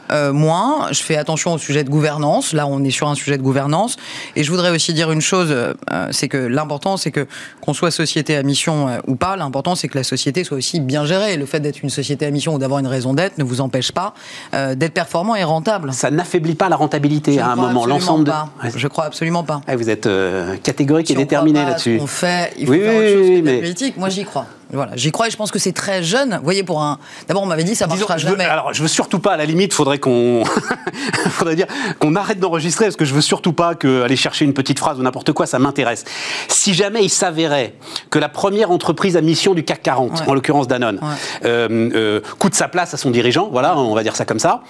euh, moins. Je fais attention au sujet de gouvernance. Là, on est sur un sujet de gouvernance. Et je voudrais aussi dire une chose, euh, c'est que l'important, c'est que qu'on soit société à mission euh, ou pas, l'important, c'est que la société soit aussi bien gérée. Le fait d'être une société à mission ou d'avoir une raison d'être ne vous empêche pas d'être performant et rentable. Ça n'affaiblit pas la rentabilité à un moment. L'ensemble de... Je crois absolument pas. Ah, vous êtes catégorique et déterminé là-dessus. On fait, il faut faire autre chose que mais... politique. Moi, j'y crois. Voilà, j'y crois et je pense que c'est très jeune. Vous voyez, pour un. D'abord, on m'avait dit ça marchera jamais. alors, je veux surtout pas, à la limite, faudrait qu'on. faudrait dire qu'on arrête d'enregistrer parce que je veux surtout pas que aller chercher une petite phrase ou n'importe quoi, ça m'intéresse. Si jamais il s'avérait que la première entreprise à mission du CAC 40, en l'occurrence Danone, euh, euh, coûte sa place à son dirigeant, voilà, on va dire ça comme ça.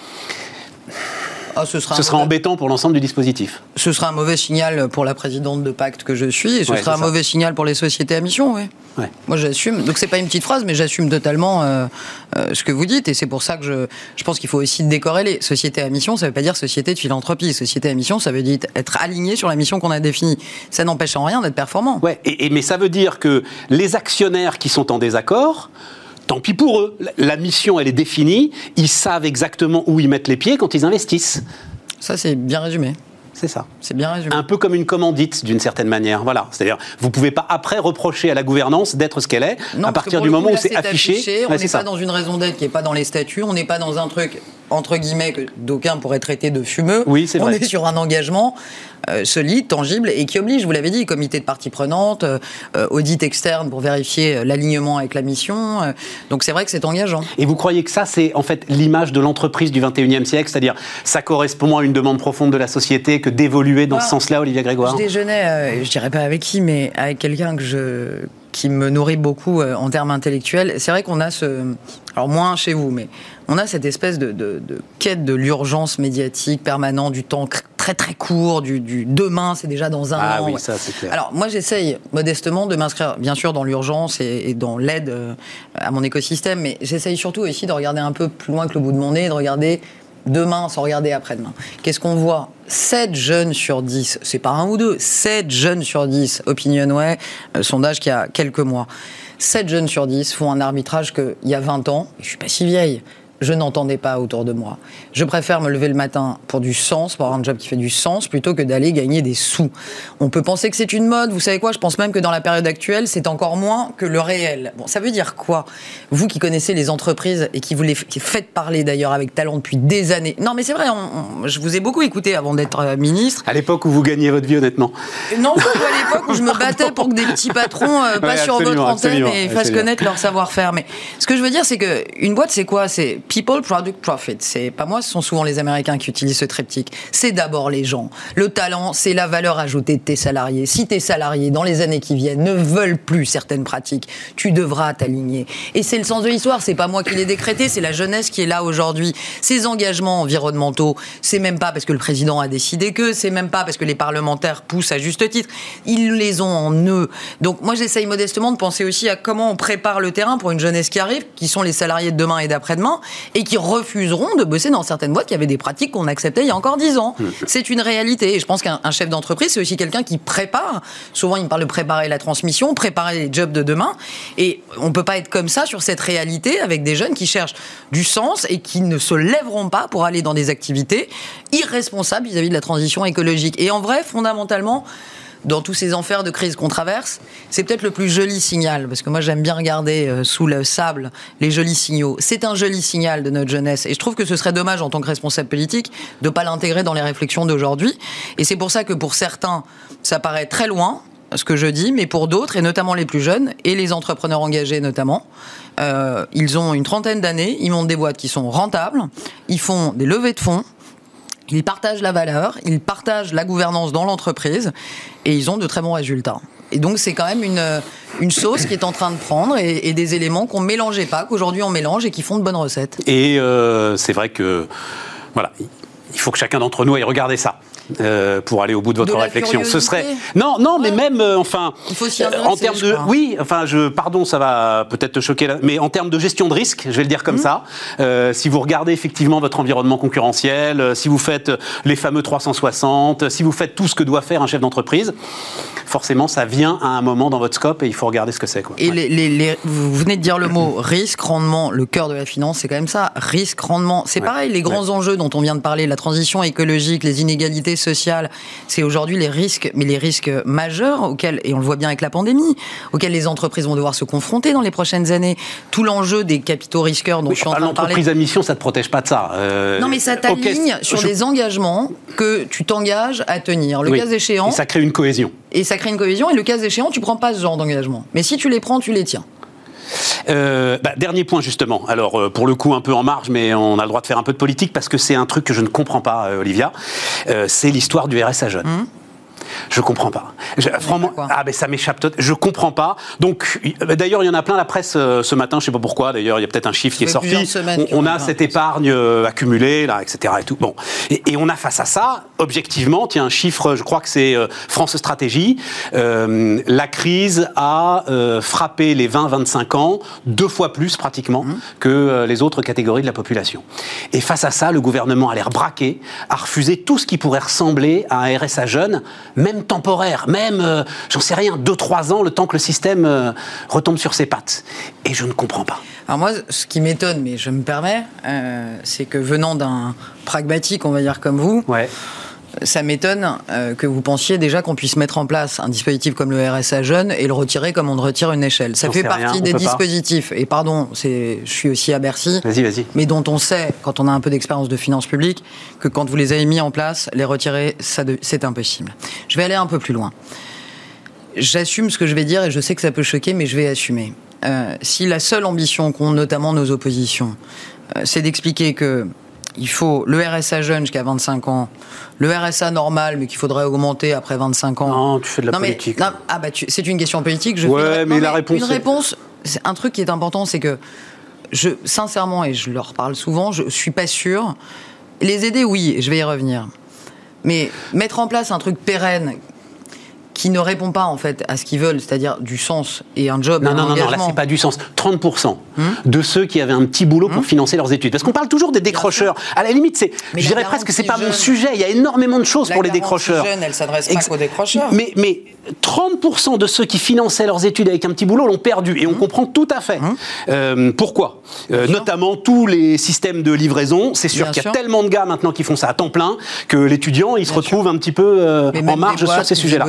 Ah, ce sera, embêtant pour l'ensemble du dispositif. Ce sera un mauvais signal pour la présidente de Pacte que je suis, et ce sera un mauvais signal pour les sociétés à mission, oui. Moi, j'assume. Donc, c'est pas une petite phrase, mais j'assume totalement euh, euh, ce que vous dites, et c'est pour ça que je, je pense qu'il faut aussi décorréler. Société à mission, ça veut pas dire société de philanthropie. Société à mission, ça veut dire être aligné sur la mission qu'on a définie. Ça n'empêche en rien d'être performant. Ouais, et, mais ça veut dire que les actionnaires qui sont en désaccord tant pis pour eux. La mission, elle est définie. Ils savent exactement où ils mettent les pieds quand ils investissent. Ça, c'est bien résumé. C'est ça. C'est bien résumé. Un peu comme une commandite, d'une certaine manière. Voilà. C'est-à-dire, vous ne pouvez pas après reprocher à la gouvernance d'être ce qu'elle est, à partir du moment où c'est affiché. On n'est pas dans une raison d'être qui n'est pas dans les statuts, on n'est pas dans un truc, entre guillemets, que d'aucuns pourraient traiter de fumeux. Oui, c'est vrai. On est sur un engagement solide, tangible et qui oblige, vous l'avez dit, comité de parties prenantes, audit externe pour vérifier l'alignement avec la mission. donc c'est vrai que c'est engageant. Et vous croyez que ça, c'est en fait l'image de l'entreprise du 21e siècle, c'est-à-dire ça correspond à une demande profonde de la société que d'évoluer dans ce sens-là, Olivier Grégoire Je déjeunais, je dirais pas avec qui, mais avec quelqu'un que je qui me nourrit beaucoup en termes intellectuels. C'est vrai qu'on a ce, alors moins chez vous, mais on a cette espèce de, quête de l'urgence médiatique permanente, du temps très très court, du, demain, c'est déjà dans un ah an. Oui, ça, c'est clair. Alors moi j'essaye modestement de m'inscrire bien sûr dans l'urgence et, dans l'aide euh, à mon écosystème, mais j'essaye surtout aussi de regarder un peu plus loin que le bout de mon nez, de regarder demain sans regarder après-demain. Qu'est-ce qu'on voit? 7 jeunes sur 10, c'est pas un ou deux, 7 jeunes sur 10, Opinionway, euh, sondage qui a quelques mois. 7 jeunes sur 10 font un arbitrage qu'il y a 20 ans, et je suis pas si vieille, je n'entendais pas autour de moi. Je préfère me lever le matin pour du sens, pour avoir un job qui fait du sens, plutôt que d'aller gagner des sous. On peut penser que c'est une mode, vous savez quoi? Je pense même que dans la période actuelle, c'est encore moins que le réel. Bon, ça veut dire quoi? Vous qui connaissez les entreprises et qui vous les faites parler d'ailleurs avec talent depuis des années. Non, mais c'est vrai, je vous ai beaucoup écouté avant d'être euh, ministre. À l'époque où vous gagniez votre vie, honnêtement. Non, à l'époque où je me battais pour que des petits patrons euh, passent sur votre antenne et fassent connaître leur savoir-faire. Mais ce que je veux dire, c'est qu'une boîte, c'est quoi? C'est People, Product, Profit. C'est pas moi, ce sont souvent les Américains qui utilisent ce triptyque. C'est d'abord les gens. Le talent, c'est la valeur ajoutée de tes salariés. Si tes salariés, dans les années qui viennent, ne veulent plus certaines pratiques, tu devras t'aligner. Et c'est le sens de l'histoire. C'est pas moi qui l'ai décrété, c'est la jeunesse qui est là aujourd'hui. Ces engagements environnementaux, c'est même pas parce que le président a décidé que, c'est même pas parce que les parlementaires poussent à juste titre. Ils les ont en eux. Donc moi, j'essaye modestement de penser aussi à comment on prépare le terrain pour une jeunesse qui arrive, qui sont les salariés de demain et d'après-demain, et qui refuseront de bosser dans certaines boîtes qui avaient des pratiques qu'on acceptait il y a encore dix ans. Hmm. C'est une réalité. Et je pense qu'un chef d'entreprise, c'est aussi quelqu'un qui prépare. Souvent, il me parle de préparer la transmission, préparer les jobs de demain. Et on ne peut pas être comme ça sur cette réalité avec des jeunes qui cherchent du sens et qui ne se lèveront pas pour aller dans des activités irresponsables vis-à-vis de la transition écologique. Et en vrai, fondamentalement, dans tous ces enfers de crise qu'on traverse, c'est peut-être le plus joli signal, parce que moi j'aime bien regarder euh, sous le sable les jolis signaux. C'est un joli signal de notre jeunesse, et je trouve que ce serait dommage en tant que responsable politique de ne pas l'intégrer dans les réflexions d'aujourd'hui. Et c'est pour ça que pour certains, ça paraît très loin, ce que je dis, mais pour d'autres, et notamment les plus jeunes, et les entrepreneurs engagés notamment, euh, ils ont une trentaine d'années, ils montent des boîtes qui sont rentables, ils font des levées de fonds, ils partagent la valeur, ils partagent la gouvernance dans l'entreprise et ils ont de très bons résultats. Et donc c'est quand même une, sauce qui est en train de prendre et, des éléments qu'on ne mélangeait pas, qu'aujourd'hui on mélange et qui font de bonnes recettes. Et euh, c'est vrai que voilà, il faut que chacun d'entre nous aille regarder ça. Euh, pour aller au bout de votre réflexion. Ce serait non, non, mais même euh, enfin Il faut en termes de oui, enfin je pardon, ça va peut-être te choquer, là, mais en termes de gestion de risque, je vais le dire comme mmh. ça. Euh, si vous regardez effectivement votre environnement concurrentiel, si vous faites les fameux 360, si vous faites tout ce que doit faire un chef d'entreprise, forcément ça vient à un moment dans votre scope et il faut regarder ce que c'est. Et les, vous venez de dire le mot risque, rendement, le cœur de la finance, c'est quand même ça. Risque, rendement, c'est pareil. Les grands enjeux dont on vient de parler, la transition écologique, les inégalités sociale, c'est aujourd'hui les risques, mais les risques majeurs auxquels, et on le voit bien avec la pandémie, auxquels les entreprises vont devoir se confronter dans les prochaines années. Tout l'enjeu des capitaux risqueurs dont je suis en train de parler. L'entreprise à mission, ça ne te protège pas de ça. Euh, non, mais ça t'aligne sur des engagements que tu t'engages à tenir. Le cas échéant. Et ça crée une cohésion. Et ça crée une cohésion, et le cas échéant, tu prends pas ce genre d'engagement. Mais si tu les prends, tu les tiens. Euh, bah, dernier point justement. Alors euh, pour le coup un peu en marge, mais on a le droit de faire un peu de politique parce que c'est un truc que je ne comprends pas, euh, Olivia. c'est l'histoire du RSA jeune. Mmh. Je comprends pas. Je, franchement, ah ben ça m'échappe. Je comprends pas. Donc, d'ailleurs, il y en a plein la presse euh, ce matin. Je sais pas pourquoi. D'ailleurs, il y a peut-être un chiffre qui est sorti. On, a cette épargne euh, accumulée là, etc. Et tout. Bon, et, on a face à ça, objectivement, tiens un chiffre. Je crois que c'est euh, France Stratégie. la crise a frappé les 20-25 ans deux fois plus pratiquement mmh. que les autres catégories de la population. Et face à ça, le gouvernement a l'air braqué, a refusé tout ce qui pourrait ressembler à un RSA jeune même temporaire, même, euh, j'en sais rien, 2-3 ans, le temps que le système euh, retombe sur ses pattes. Et je ne comprends pas. Alors moi, ce qui m'étonne, mais je me permets, euh, c'est que venant d'un pragmatique, on va dire comme vous, ouais ça m'étonne euh, que vous pensiez déjà qu'on puisse mettre en place un dispositif comme le RSA jeune et le retirer comme on retire une échelle. Ça fait partie des dispositifs, et pardon, je suis aussi à Bercy, vas -y, vas -y. mais dont on sait, quand on a un peu d'expérience de finances publiques, que quand vous les avez mis en place, les retirer, c'est impossible. Je vais aller un peu plus loin. J'assume ce que je vais dire et je sais que ça peut choquer, mais je vais assumer. Euh, si la seule ambition qu'ont notamment nos oppositions, euh, c'est d'expliquer que il faut le RSA jeune jusqu'à 25 ans, le RSA normal, mais qu'il faudrait augmenter après 25 ans. Non, tu fais de la politique. ah bah c'est une question politique. Je ouais, mais, la réponse. Une réponse, un truc qui est important, c'est que je, sincèrement, et je leur parle souvent, je suis pas sûr. Les aider, oui, je vais y revenir. Mais mettre en place un truc pérenne qui ne répond pas en fait à ce qu'ils veulent, c'est-à-dire du sens et un job. Non, non, non, non, là c'est pas du sens. 30% hmm de ceux qui avaient un petit boulot pour hmm financer leurs études. Parce qu'on parle toujours des décrocheurs. À la limite, c'est, je dirais presque que c'est pas mon sujet. Il y a énormément de choses pour les décrocheurs. Jeune, elle s'adresse pas qu'aux décrocheurs. Mais, mais 30% de ceux qui finançaient leurs études avec un petit boulot l'ont perdu. Et on hmm comprend tout à fait. Euh, pourquoi? Euh, Notamment tous les systèmes de livraison. C'est sûr qu'il y a tellement de gars maintenant qui font ça à temps plein que l'étudiant, il se retrouve un petit peu euh, en marge sur ces sujets-là.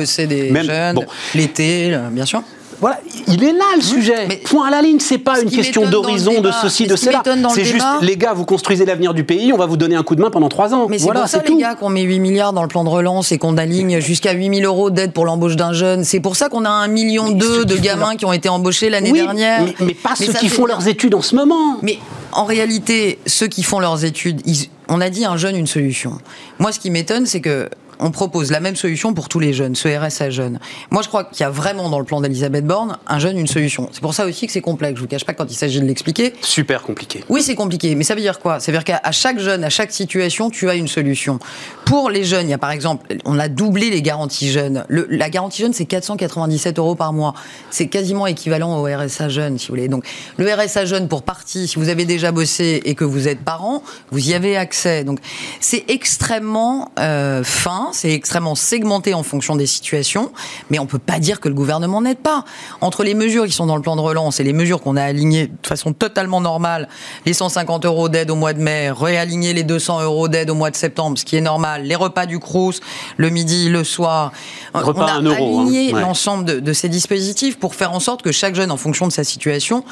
jeunes, l'été, bien sûr. Voilà, il est là le sujet. Mais Point à la ligne, c'est pas une question d'horizon, de ceci, de cela. C'est juste, les gars, vous construisez l'avenir du pays, on va vous donner un coup de main pendant trois ans. Mais c'est pour ça, les gars, qu'on met 8 milliards dans le plan de relance et qu'on aligne jusqu'à 8 000 euros d'aide pour l'embauche d'un jeune. C'est pour ça qu'on a un million deux de gamins qui ont été embauchés l'année dernière. Mais, pas ceux qui font leurs études en ce moment. Mais en réalité, ceux qui font leurs études, on a dit un jeune, une solution. Moi, ce qui m'étonne, c'est que on propose la même solution pour tous les jeunes, ce RSA jeune. Moi, je crois qu'il y a vraiment dans le plan d'Elisabeth Borne un jeune, une solution. C'est pour ça aussi que c'est complexe. Je vous cache pas quand il s'agit de l'expliquer. Super compliqué. Oui, c'est compliqué. Mais ça veut dire quoi? Ça veut dire qu'à chaque jeune, à chaque situation, tu as une solution. Pour les jeunes, il y a par exemple, on a doublé les garanties jeunes. la garantie jeune, c'est 497 euros par mois. C'est quasiment équivalent au RSA jeune, si vous voulez. Donc, le RSA jeune, pour partie, si vous avez déjà bossé et que vous êtes parent, vous y avez accès. Donc, c'est extrêmement euh, fin c'est extrêmement segmenté en fonction des situations, mais on peut pas dire que le gouvernement n'aide pas. Entre les mesures qui sont dans le plan de relance et les mesures qu'on a alignées de façon totalement normale, les 150 euros d'aide au mois de mai, réaligner les 200 euros d'aide au mois de septembre, ce qui est normal, les repas du Crous, le midi, le soir. Repas on a hein. aligné l'ensemble de, ces dispositifs pour faire en sorte que chaque jeune, en fonction de sa situation,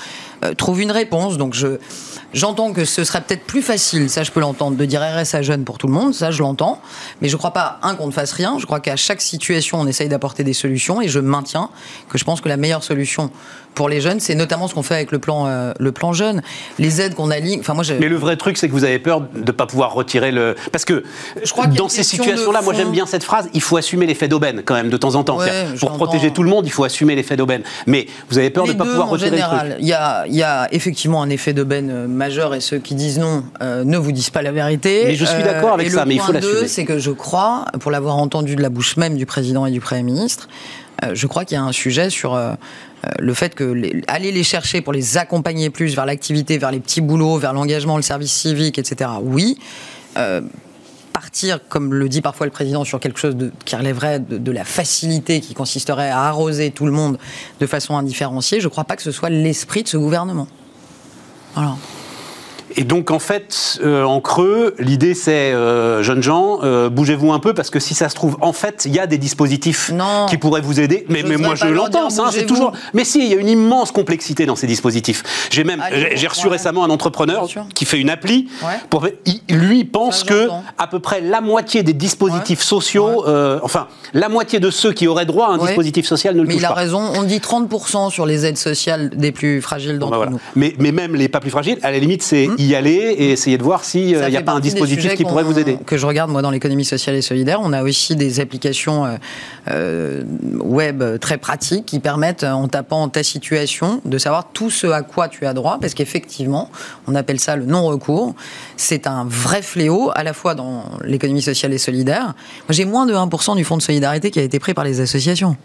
euh, trouve une réponse. Donc je J'entends que ce serait peut-être plus facile, ça je peux l'entendre, de dire RSA jeune pour tout le monde, ça je l'entends. Mais je ne crois pas, un, qu'on ne fasse rien. Je crois qu'à chaque situation, on essaye d'apporter des solutions. Et je maintiens que je pense que la meilleure solution pour les jeunes, c'est notamment ce qu'on fait avec le plan, euh, le plan jeune, les aides qu'on aligne. Enfin, moi, Mais le vrai truc, c'est que vous avez peur de ne pas pouvoir retirer le. Parce que je crois dans ces situations-là, moi j'aime bien cette phrase, il faut assumer l'effet d'aubaine quand même de temps en temps. pour protéger tout le monde, il faut assumer l'effet d'aubaine. Mais vous avez peur de ne pas pouvoir retirer général, le truc. Il y a, y a effectivement un effet d'aubaine euh, majeur et ceux qui disent non euh, ne vous disent pas la vérité. Mais je suis d'accord avec ça, mais il faut l'assumer. c'est que je crois, pour l'avoir entendu de la bouche même du président et du Premier ministre, je crois qu'il y a un sujet sur le fait que aller les chercher pour les accompagner plus vers l'activité, vers les petits boulots, vers l'engagement, le service civique, etc. Oui. Euh, partir, comme le dit parfois le président, sur quelque chose de, qui relèverait de, la facilité qui consisterait à arroser tout le monde de façon indifférenciée, je ne crois pas que ce soit l'esprit de ce gouvernement. Voilà. Et donc en fait, euh, en creux, l'idée c'est, euh, jeunes gens, euh, bougez-vous un peu parce que si ça se trouve, en fait, il y a des dispositifs qui pourraient vous aider. Mais, mais moi je l'entends, ça, c'est toujours. Mais si, il y a une immense complexité dans ces dispositifs. J'ai même, j'ai reçu récemment un entrepreneur qui fait une appli. Pour, lui pense que à peu près la moitié des dispositifs sociaux, enfin la moitié de ceux qui auraient droit à un dispositif social ne le mais touchent pas. Mais il a raison. On dit 30% sur les aides sociales des plus fragiles d'entre nous. Mais, mais même les pas plus fragiles, à la limite, c'est hum y aller et essayer de voir s'il n'y a pas un dispositif qui pourrait vous aider. Que je regarde moi dans l'économie sociale et solidaire, on a aussi des applications euh, euh, web très pratiques qui permettent, en tapant ta situation, de savoir tout ce à quoi tu as droit, parce qu'effectivement, on appelle ça le non-recours. C'est un vrai fléau, à la fois dans l'économie sociale et solidaire. J'ai moins de 1% du fonds de solidarité qui a été pris par les associations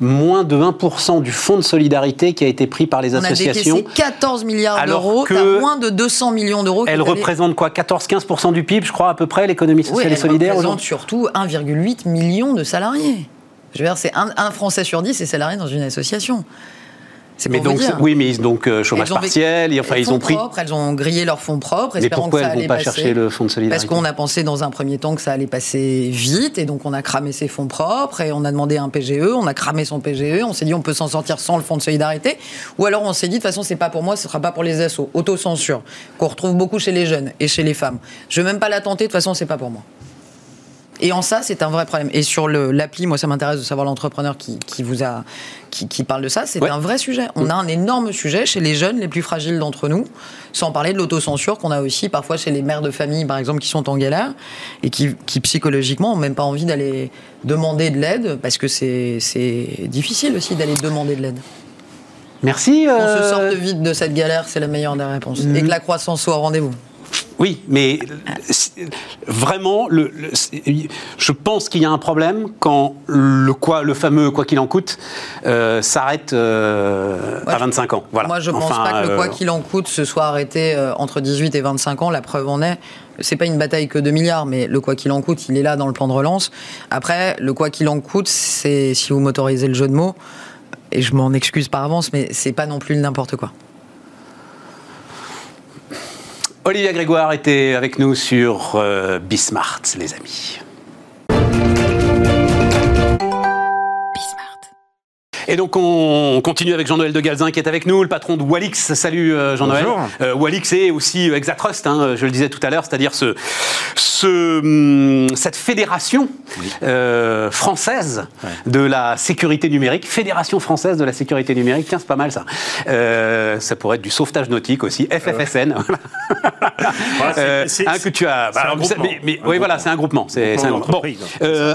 moins de 1% du fonds de solidarité qui a été pris par les associations. On a 14 milliards d'euros, que moins de 200 millions d'euros. Elle représente quoi? 14-15% du PIB, je crois, à peu près, l'économie sociale et solidaire Elle représente surtout 1,8 million de salariés. Je veux dire, c'est un, Français sur 10 est salarié dans une association. Mais donc, oui, mais donc euh, chômage partiel, enfin ils ont pris. elles ont grillé leurs fonds propres, mais pourquoi elles vont pas chercher le fonds de solidarité Parce qu'on a pensé dans un premier temps que ça allait passer vite, et donc on a cramé ses fonds propres, et on a demandé un PGE, on a cramé son PGE, on s'est dit on peut s'en sortir sans le fonds de solidarité, ou alors on s'est dit de toute façon c'est pas pour moi, ce sera pas pour les assos, autocensure qu'on retrouve beaucoup chez les jeunes et chez les femmes. Je vais même pas la tenter, de toute façon c'est pas pour moi. Et en ça, c'est un vrai problème. Et sur l'appli, moi, ça m'intéresse de savoir l'entrepreneur qui, vous a, qui, parle de ça. C'est un vrai sujet. On a un énorme sujet chez les jeunes les plus fragiles d'entre nous, sans parler de l'autocensure qu'on a aussi parfois chez les mères de famille, par exemple, qui sont en galère et qui, psychologiquement, n'ont même pas envie d'aller demander de l'aide parce que c'est difficile aussi d'aller demander de l'aide. Merci. On se euh, sorte vite de cette galère, c'est la meilleure des réponses. Et que la croissance soit au rendez-vous. Oui, mais vraiment, le, je pense qu'il y a un problème quand le, quoi, le fameux quoi qu'il en coûte euh, s'arrête euh, à 25 ans. Voilà. Moi, je ne pense pas que le quoi euh, qu'il en coûte se soit arrêté entre 18 et 25 ans. La preuve en est. C'est pas une bataille que de milliards, mais le quoi qu'il en coûte, il est là dans le plan de relance. Après, le quoi qu'il en coûte, c'est, si vous m'autorisez le jeu de mots, et je m'en excuse par avance, mais c'est pas non plus n'importe quoi. Olivia Grégoire était avec nous sur euh, Bismart, les amis. Et donc on continue avec Jean-Noël de Galzin qui est avec nous, le patron de Walix. Salut euh, Jean-Noël. Euh, Walix est aussi euh, Exatrust, hein, je le disais tout à l'heure, c'est-à-dire ce, ce, hum, cette fédération française de la sécurité numérique. Fédération française de la sécurité numérique, tiens c'est pas mal ça. ça pourrait être du sauvetage nautique aussi, FFSN. c'est que tu as. Bah, mais, oui voilà, c'est un groupement. C'est Bon,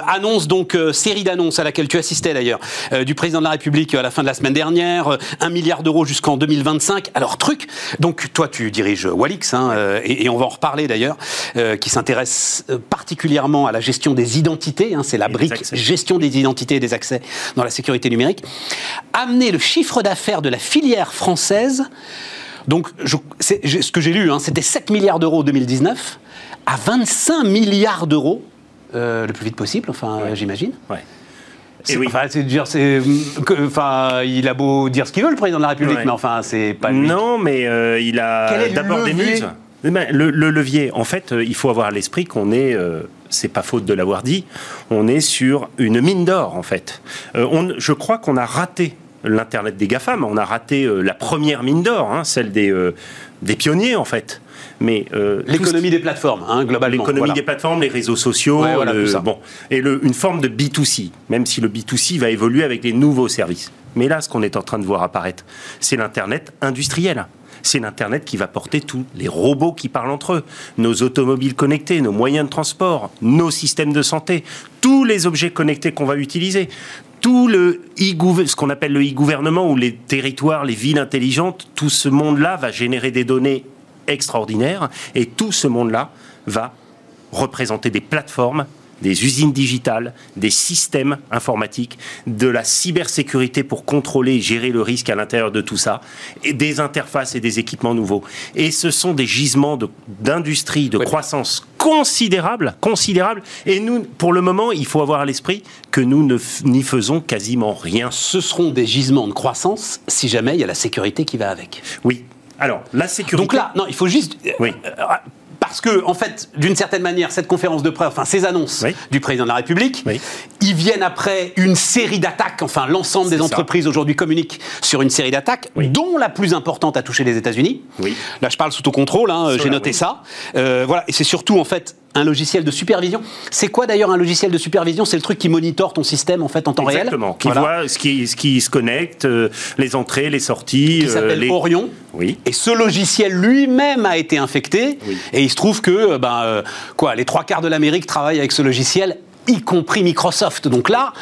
annonce donc série d'annonces à laquelle tu assistais d'ailleurs du président de la République République à la fin de la semaine dernière, 1 milliard d'euros jusqu'en 2025. Alors, truc, donc toi tu diriges Walix, hein, euh, et, on va en reparler d'ailleurs, euh, qui s'intéresse euh, particulièrement à la gestion des identités, hein, c'est la brique gestion des identités et des accès dans la sécurité numérique. Amener le chiffre d'affaires de la filière française, donc je, ce que j'ai lu, hein, c'était 7 milliards d'euros en 2019, à 25 milliards d'euros le plus vite possible, enfin j'imagine. Ouais. Enfin, c'est dire, c'est, enfin, il a beau dire ce qu'il veut, le président de la République, mais enfin, c'est pas lui. Non, mais euh, il a d'abord des muses. Eh ben, le, levier, en fait, euh, il faut avoir à l'esprit qu'on est, euh, c'est pas faute de l'avoir dit, on est sur une mine d'or, en fait. on, je crois qu'on a raté l'Internet des GAFAM, on a raté la première mine d'or, hein, celle des, des pionniers, en fait. Mais euh, l'économie des plateformes, hein, globalement. L'économie des plateformes, les réseaux sociaux, bon, et le, une forme de B2C, même si le B2C va évoluer avec les nouveaux services. Mais là, ce qu'on est en train de voir apparaître, c'est l'internet industriel. C'est l'internet qui va porter tous les robots qui parlent entre eux, nos automobiles connectés, nos moyens de transport, nos systèmes de santé, tous les objets connectés qu'on va utiliser tout le ce qu'on appelle le e-gouvernement ou les territoires, les villes intelligentes, tout ce monde-là va générer des données extraordinaire. Et tout ce monde-là va représenter des plateformes des usines digitales, des systèmes informatiques, de la cybersécurité pour contrôler et gérer le risque à l'intérieur de tout ça, et des interfaces et des équipements nouveaux. Et ce sont des gisements d'industrie, de, croissance considérables, considérables. Et nous, pour le moment, il faut avoir à l'esprit que nous n'y faisons quasiment rien. Ce seront des gisements de croissance si jamais il y a la sécurité qui va avec. Oui, alors, la sécurité. Donc là, non, il faut juste. Oui. Euh, parce que, en fait, d'une certaine manière, cette conférence de presse, enfin, ces annonces du président de la République, ils viennent après une série d'attaques. Enfin, l'ensemble des entreprises aujourd'hui communiquent sur une série d'attaques, dont la plus importante a touché les États-Unis. Là, je parle sous ton contrôle, hein, j'ai noté ça. Euh, voilà, et c'est surtout, en fait, un logiciel de supervision. C'est quoi d'ailleurs un logiciel de supervision? C'est le truc qui monitore ton système en fait en temps réel? Exactement. Qui voit ce qui, ce qui se connecte, euh, les entrées, les sorties. Qui s'appelle les... Orion. Oui. Et ce logiciel lui-même a été infecté. Et il se trouve que ben, quoi, les trois quarts de l'Amérique travaillent avec ce logiciel y compris Microsoft. Donc là,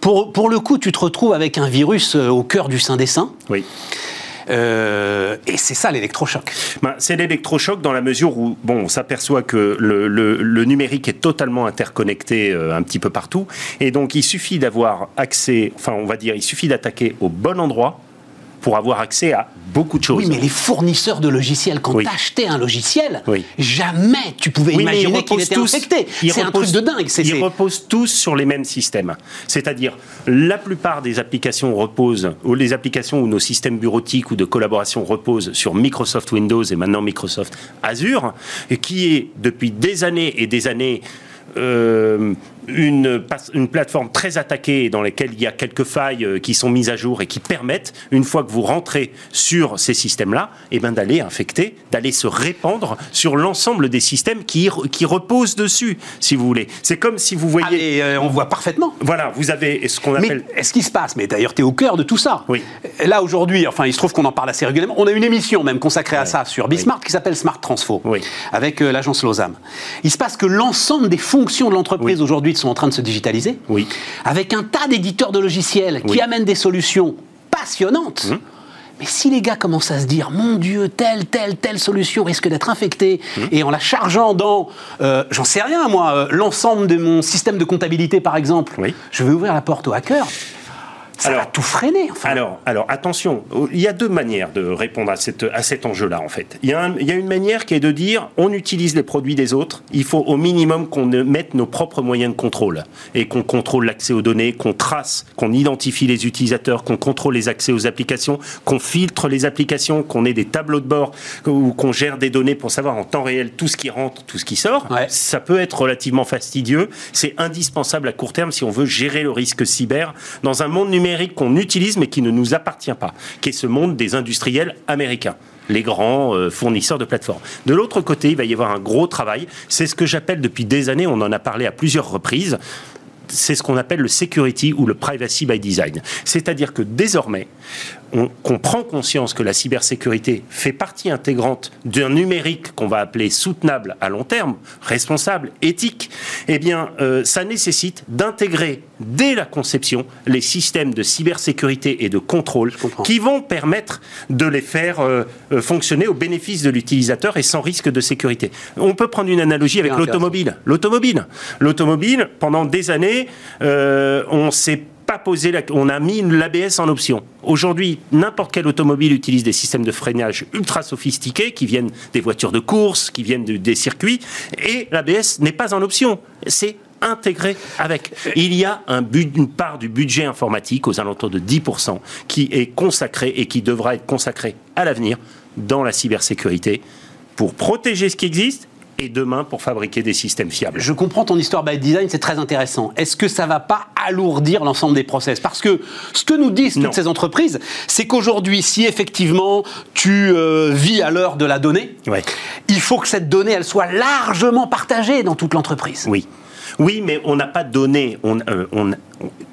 pour, pour le coup, tu te retrouves avec un virus au cœur du sein des saints. Oui. Euh, et c'est ça l'électrochoc. Ben, c'est l'électrochoc dans la mesure où bon, on s'aperçoit que le, numérique est totalement interconnecté euh, un petit peu partout. Et donc il suffit d'avoir accès, enfin on va dire, il suffit d'attaquer au bon endroit pour avoir accès à beaucoup de choses. Oui, mais les fournisseurs de logiciels, quand tu achetais un logiciel, jamais tu pouvais imaginer qu'il était infecté. C'est un truc de dingue. Ils reposent tous sur les mêmes systèmes. C'est-à-dire, la plupart des applications reposent, ou les applications où nos systèmes bureautiques ou de collaboration reposent sur Microsoft Windows et maintenant Microsoft Azure, qui est depuis des années et des années euh, une, une, plateforme très attaquée dans laquelle il y a quelques failles euh, qui sont mises à jour et qui permettent, une fois que vous rentrez sur ces systèmes-là, eh ben d'aller infecter, d'aller se répandre sur l'ensemble des systèmes qui, qui reposent dessus, si vous voulez. C'est comme si vous voyez... Ah, euh, on voit parfaitement. Voilà, vous avez ce qu'on appelle... Mais est-ce qui se passe Mais d'ailleurs, tu es au cœur de tout ça. Oui. Là, aujourd'hui, enfin, il se trouve qu'on en parle assez régulièrement. On a une émission même consacrée à ça sur Bismart qui s'appelle Smart Transfo, oui. avec euh, l'agence Lozam. Il se passe que l'ensemble des fonctions de l'entreprise aujourd'hui sont en train de se digitaliser, oui. avec un tas d'éditeurs de logiciels qui amènent des solutions passionnantes. Hum. Mais si les gars commencent à se dire, mon Dieu, telle, telle, telle solution risque d'être infectée, hum. et en la chargeant dans, euh, j'en sais rien moi, euh, l'ensemble de mon système de comptabilité par exemple, je vais ouvrir la porte aux hackers ça alors, va tout freiner. Alors, alors, attention, il y a deux manières de répondre à, cette, à cet enjeu-là, en fait. Il y, a il y, a une manière qui est de dire on utilise les produits des autres, il faut au minimum qu'on mette nos propres moyens de contrôle et qu'on contrôle l'accès aux données, qu'on trace, qu'on identifie les utilisateurs, qu'on contrôle les accès aux applications, qu'on filtre les applications, qu'on ait des tableaux de bord ou qu'on gère des données pour savoir en temps réel tout ce qui rentre, tout ce qui sort. Ça peut être relativement fastidieux. C'est indispensable à court terme si on veut gérer le risque cyber dans un monde numérique qu'on utilise mais qui ne nous appartient pas, qui est ce monde des industriels américains les grands euh, fournisseurs de plateformes. De l'autre côté, il va y avoir un gros travail. C'est ce que j'appelle depuis des années, on en a parlé à plusieurs reprises, c'est ce qu'on appelle le security ou le privacy by design. C'est-à-dire que désormais, qu'on prend conscience que la cybersécurité fait partie intégrante d'un numérique qu'on va appeler soutenable à long terme, responsable, éthique, eh bien, euh, ça nécessite d'intégrer dès la conception les systèmes de cybersécurité et de contrôle qui vont permettre de les faire euh, euh, fonctionner au bénéfice de l'utilisateur et sans risque de sécurité. On peut prendre une analogie avec l'automobile. L'automobile, l'automobile, pendant des années, on s'est on a mis l'ABS en option. Aujourd'hui, n'importe quel automobile utilise des systèmes de freinage ultra sophistiqués qui viennent des voitures de course, qui viennent des circuits, et l'ABS n'est pas en option. C'est intégré avec. Il y a un une part du budget informatique aux alentours de 10% qui est consacré et qui devra être consacré à l'avenir dans la cybersécurité pour protéger ce qui existe et demain pour fabriquer des systèmes fiables. Je comprends ton histoire by design, c'est très intéressant. Est-ce que ça va pas alourdir l'ensemble des process? Parce que ce que nous disent toutes ces entreprises, c'est qu'aujourd'hui, si effectivement tu euh, vis à l'heure de la donnée, il faut que cette donnée, elle soit largement partagée dans toute l'entreprise. Oui. Oui, mais on n'a pas de données. On, euh, on,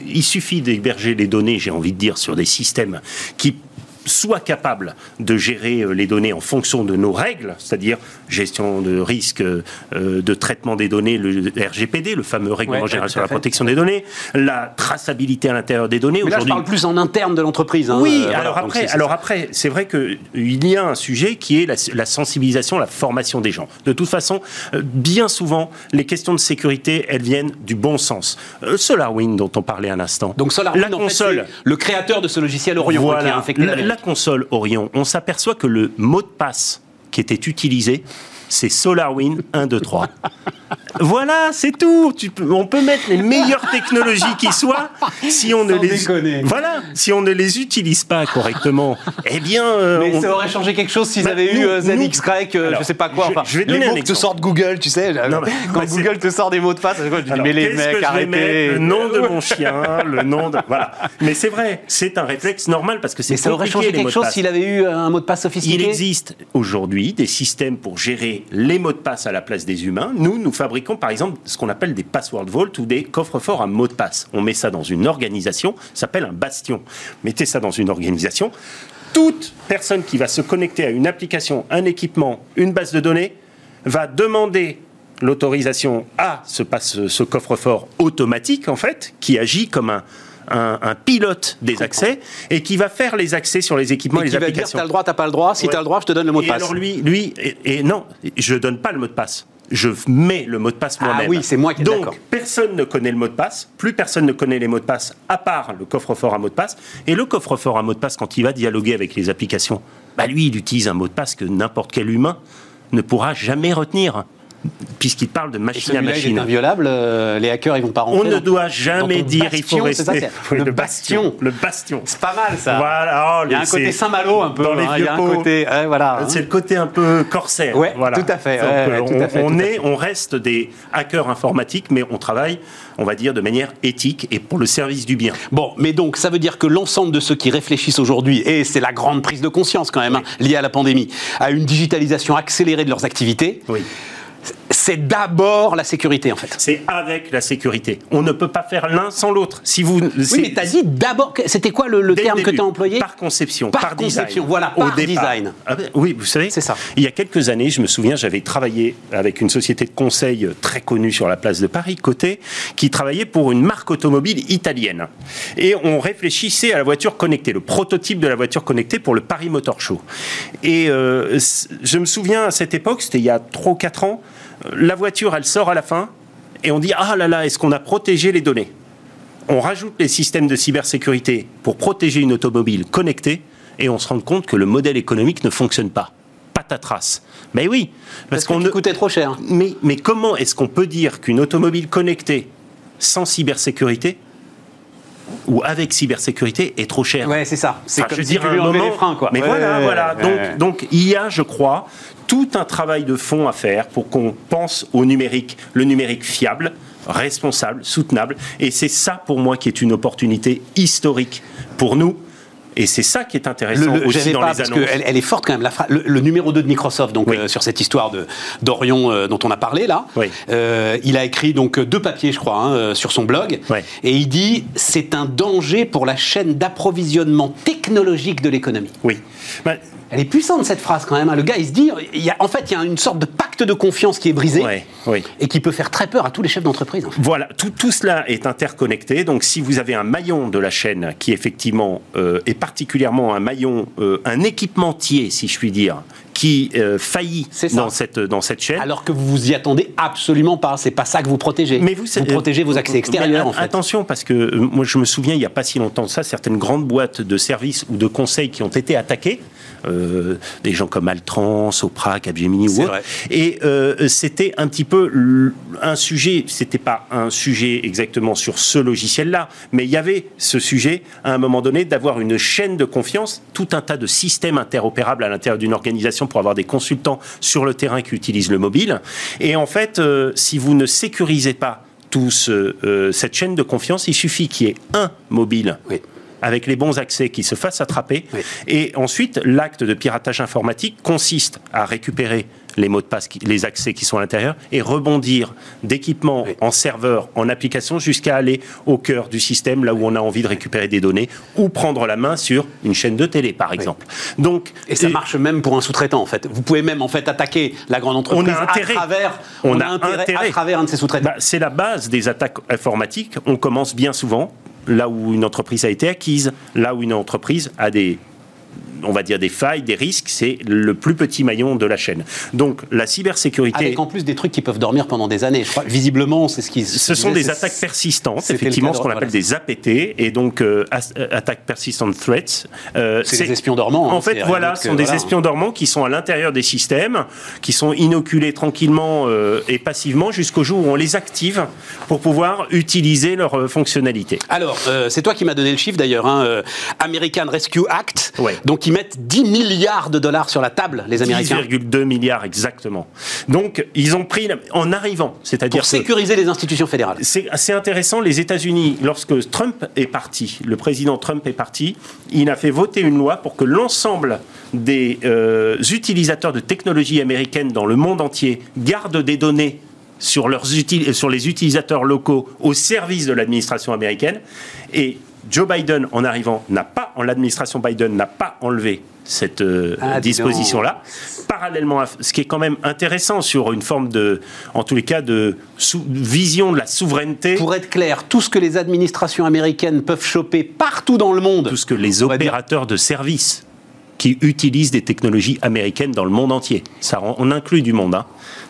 il suffit d'héberger les données, j'ai envie de dire, sur des systèmes qui soit capable de gérer euh, les données en fonction de nos règles, c'est-à-dire gestion de risque euh, de traitement des données, le RGPD, le fameux règlement général sur la protection des données, la traçabilité à l'intérieur des données. Mais là, je parle plus en interne de l'entreprise. Hein, oui, euh, alors, après, alors après, c'est vrai qu'il y a un sujet qui est la, sensibilisation, la formation des gens. De toute façon, bien souvent, les questions de sécurité, elles viennent du bon sens. SolarWind, dont on parlait un instant. Donc SolarWind, la console, le créateur de ce logiciel Orion qui a infecté la, la console Orion, on s'aperçoit que le mot de passe qui était utilisé, c'est SolarWind 1, 2, 3. Voilà, c'est tout. on peut mettre les meilleures technologies qui soient, si on ne les voilà, si on ne les utilise pas correctement, eh bien, euh, mais ça aurait changé quelque chose s'ils bah, avaient eu euh, ZenX Rec, euh, je sais pas quoi. je, vais donner les mots que te sortent Google, tu sais. quand Google te sort des mots de passe, je dis mais les mecs, arrêtez. Le nom de mon chien, le nom de voilà. Mais c'est vrai, c'est un réflexe normal parce que c'est. Ça aurait changé quelque chose s'il avait eu un mot de passe sophistiqué. Il existe aujourd'hui des systèmes pour gérer les mots de passe à la place des humains. Nous, nous fabriquons par exemple ce qu'on appelle des password vault ou des coffres-forts à mots de passe. On met ça dans une organisation, ça s'appelle un bastion. Mettez ça dans une organisation. Toute personne qui va se connecter à une application, un équipement, une base de données, va demander l'autorisation à ce, ce coffre-fort automatique, en fait, qui agit comme un, un, pilote des accès et qui va faire les accès sur les équipements et, les applications. Tu as le droit, t'as pas le droit. Si tu as le droit, je te donne le mot de passe. Alors lui, lui et, non, je donne pas le mot de passe. Je mets le mot de passe moi-même. Ah oui, c'est moi qui Donc, personne ne connaît le mot de passe, plus personne ne connaît les mots de passe à part le coffre-fort à mot de passe. Et le coffre-fort à mot de passe, quand il va dialoguer avec les applications, bah lui, il utilise un mot de passe que n'importe quel humain ne pourra jamais retenir puisqu'il parle de machine à machine. est inviolable, euh, les hackers ils vont pas rentrer. On ne doit jamais dire il faut rester. le, bastion. Le bastion. C'est pas mal ça. Voilà, oh, il y a un côté Saint-Malo un peu. Dans les hein, vieux côté, voilà. C'est le côté un peu corsaire. Ouais, voilà. tout à fait. on, est, on reste des hackers informatiques, mais on travaille on va dire, de manière éthique et pour le service du bien. Bon, mais donc ça veut dire que l'ensemble de ceux qui réfléchissent aujourd'hui, et c'est la grande prise de conscience quand même, hein, liée à la pandémie, à une digitalisation accélérée de leurs activités, oui c'est d'abord la sécurité en fait. C'est avec la sécurité. On ne peut pas faire l'un sans l'autre. Si vous, oui, mais t'as dit d'abord. C'était quoi le, terme que tu as employé Par conception, par, conception. Voilà, par design. Ah ben, oui, vous savez, c'est ça. Il y a quelques années, je me souviens, j'avais travaillé avec une société de conseil très connue sur la place de Paris, côté, qui travaillait pour une marque automobile italienne. Et on réfléchissait à la voiture connectée, le prototype de la voiture connectée pour le Paris Motor Show. Et euh, je me souviens à cette époque, c'était il y a 3 ou 4 ans la voiture, elle sort à la fin, et on dit Ah là là, est-ce qu'on a protégé les données? On rajoute les systèmes de cybersécurité pour protéger une automobile connectée, et on se rend compte que le modèle économique ne fonctionne pas. Patatras. Mais oui, parce, qu'on ne coûtait trop cher. Mais, mais comment est-ce qu'on peut dire qu'une automobile connectée sans cybersécurité ou avec cybersécurité est trop cher. Ouais, c'est ça. C'est comme je dire un moment. Les freins, quoi. Mais voilà, voilà. Donc, donc, il y a, je crois, tout un travail de fond à faire pour qu'on pense au numérique, le numérique fiable, responsable, soutenable. Et c'est ça, pour moi, qui est une opportunité historique pour nous et c'est ça qui est intéressant aussi dans les annonces. Elle est forte quand même. le, numéro 2 de Microsoft, donc euh, sur cette histoire d'Orion euh, dont on a parlé là, euh, il a écrit donc deux papiers, je crois, hein, sur son blog, et il dit c'est un danger pour la chaîne d'approvisionnement technologique de l'économie. Oui. Ben, elle est puissante cette phrase quand même. Hein. Le gars, il se dit, il y a, en fait, il y a une sorte de pacte de confiance qui est brisé et qui peut faire très peur à tous les chefs d'entreprise. Voilà, tout, tout, cela est interconnecté. Donc, si vous avez un maillon de la chaîne qui effectivement est particulièrement un maillon, euh, un équipementier, si je puis dire, qui euh, faillit dans cette, dans cette chaîne. Alors que vous vous y attendez absolument pas. C'est pas ça que vous protégez. Mais vous, vous protégez vos accès extérieurs. en fait. Attention, parce que moi je me souviens il n'y a pas si longtemps de ça, certaines grandes boîtes de services ou de conseils qui ont été attaquées euh, des gens comme Altran, Sopra, Capgemini ou autre. Et euh, c'était un petit peu un sujet, c'était pas un sujet exactement sur ce logiciel-là, mais il y avait ce sujet à un moment donné d'avoir une chaîne de confiance, tout un tas de systèmes interopérables à l'intérieur d'une organisation pour avoir des consultants sur le terrain qui utilisent le mobile. Et en fait, euh, si vous ne sécurisez pas tous cette chaîne de confiance, il suffit qu'il y ait un mobile. Oui avec les bons accès qui se fassent attraper. Et ensuite, l'acte de piratage informatique consiste à récupérer les mots de passe, les accès qui sont à l'intérieur, et rebondir d'équipement en serveur, en application, jusqu'à aller au cœur du système, là où on a envie de récupérer des données, ou prendre la main sur une chaîne de télé, par exemple. Donc, et ça marche même pour un sous-traitant, en fait. Vous pouvez même en fait attaquer la grande entreprise on a intérêt, à travers, on, a, intérêt, à travers un de ses sous-traitants. Bah, c'est la base des attaques informatiques. On commence bien souvent là où une entreprise a été acquise, là où une entreprise a des on va dire des failles, des risques, c'est le plus petit maillon de la chaîne. Donc la cybersécurité. Avec en plus des trucs qui peuvent dormir pendant des années. visiblement, c'est ce qui. Ce sont des attaques persistantes, effectivement, ce qu'on appelle des APT, et donc euh, euh, attaques persistent threats. Euh, c'est des espions dormants. En hein, fait, voilà, ce sont des espions dormants qui sont à l'intérieur des systèmes, qui sont inoculés tranquillement et passivement jusqu'au jour où on les active pour pouvoir utiliser leur fonctionnalité. Alors, c'est toi qui m'as donné le chiffre d'ailleurs, hein, American Rescue Act. Donc, ils mettent 10 milliards de dollars sur la table, les Américains. 10,2 milliards exactement. Donc, ils ont pris, en arrivant, c'est-à-dire... Pour sécuriser les institutions fédérales. C'est assez intéressant, les États-Unis, lorsque Trump est parti, le président Trump est parti, il a fait voter une loi pour que l'ensemble des euh, utilisateurs de technologies américaines dans le monde entier gardent des données sur, leurs sur les utilisateurs locaux au service de l'administration américaine. Et Joe Biden, en arrivant, n'a pas, en l'administration Biden, n'a pas enlevé cette euh, ah, disposition-là. Parallèlement à ce qui est quand même intéressant sur une forme de, en tous les cas, de vision de la souveraineté. Pour être clair, tout ce que les administrations américaines peuvent choper partout dans le monde. Tout ce que les opérateurs de services qui utilisent des technologies américaines dans le monde entier. Ça, on inclut du monde. Hein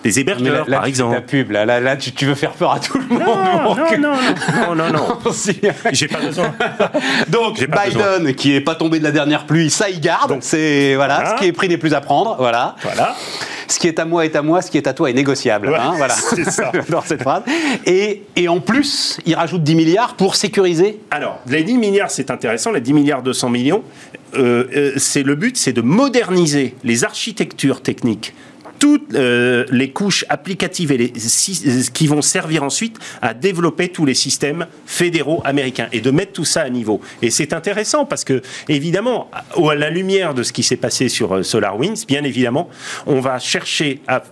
des hébergeurs, par exemple. La pub, là, là, là tu, veux faire peur à tout le monde. Non, non, non, non, non, J'ai pas besoin. Donc Biden, qui est pas tombé de la dernière pluie, ça il garde. C'est voilà, ce qui est pris n'est plus à prendre. Voilà. Voilà. Ce qui est à moi est à moi, ce qui est à toi est négociable. hein, voilà. C'est ça. Dans cette phrase. Et, et, en plus, il rajoute 10 milliards pour sécuriser. Alors, les 10 milliards, c'est intéressant. Les 10 milliards 200 millions, euh, euh, c'est le but, c'est de moderniser les architectures techniques toutes euh, les couches applicatives et les, qui vont servir ensuite à développer tous les systèmes fédéraux américains et de mettre tout ça à niveau. Et c'est intéressant parce que, évidemment, à la lumière de ce qui s'est passé sur euh, SolarWinds, bien évidemment, on va chercher à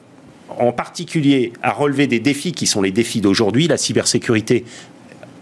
en particulier à relever des défis qui sont les défis d'aujourd'hui. La cybersécurité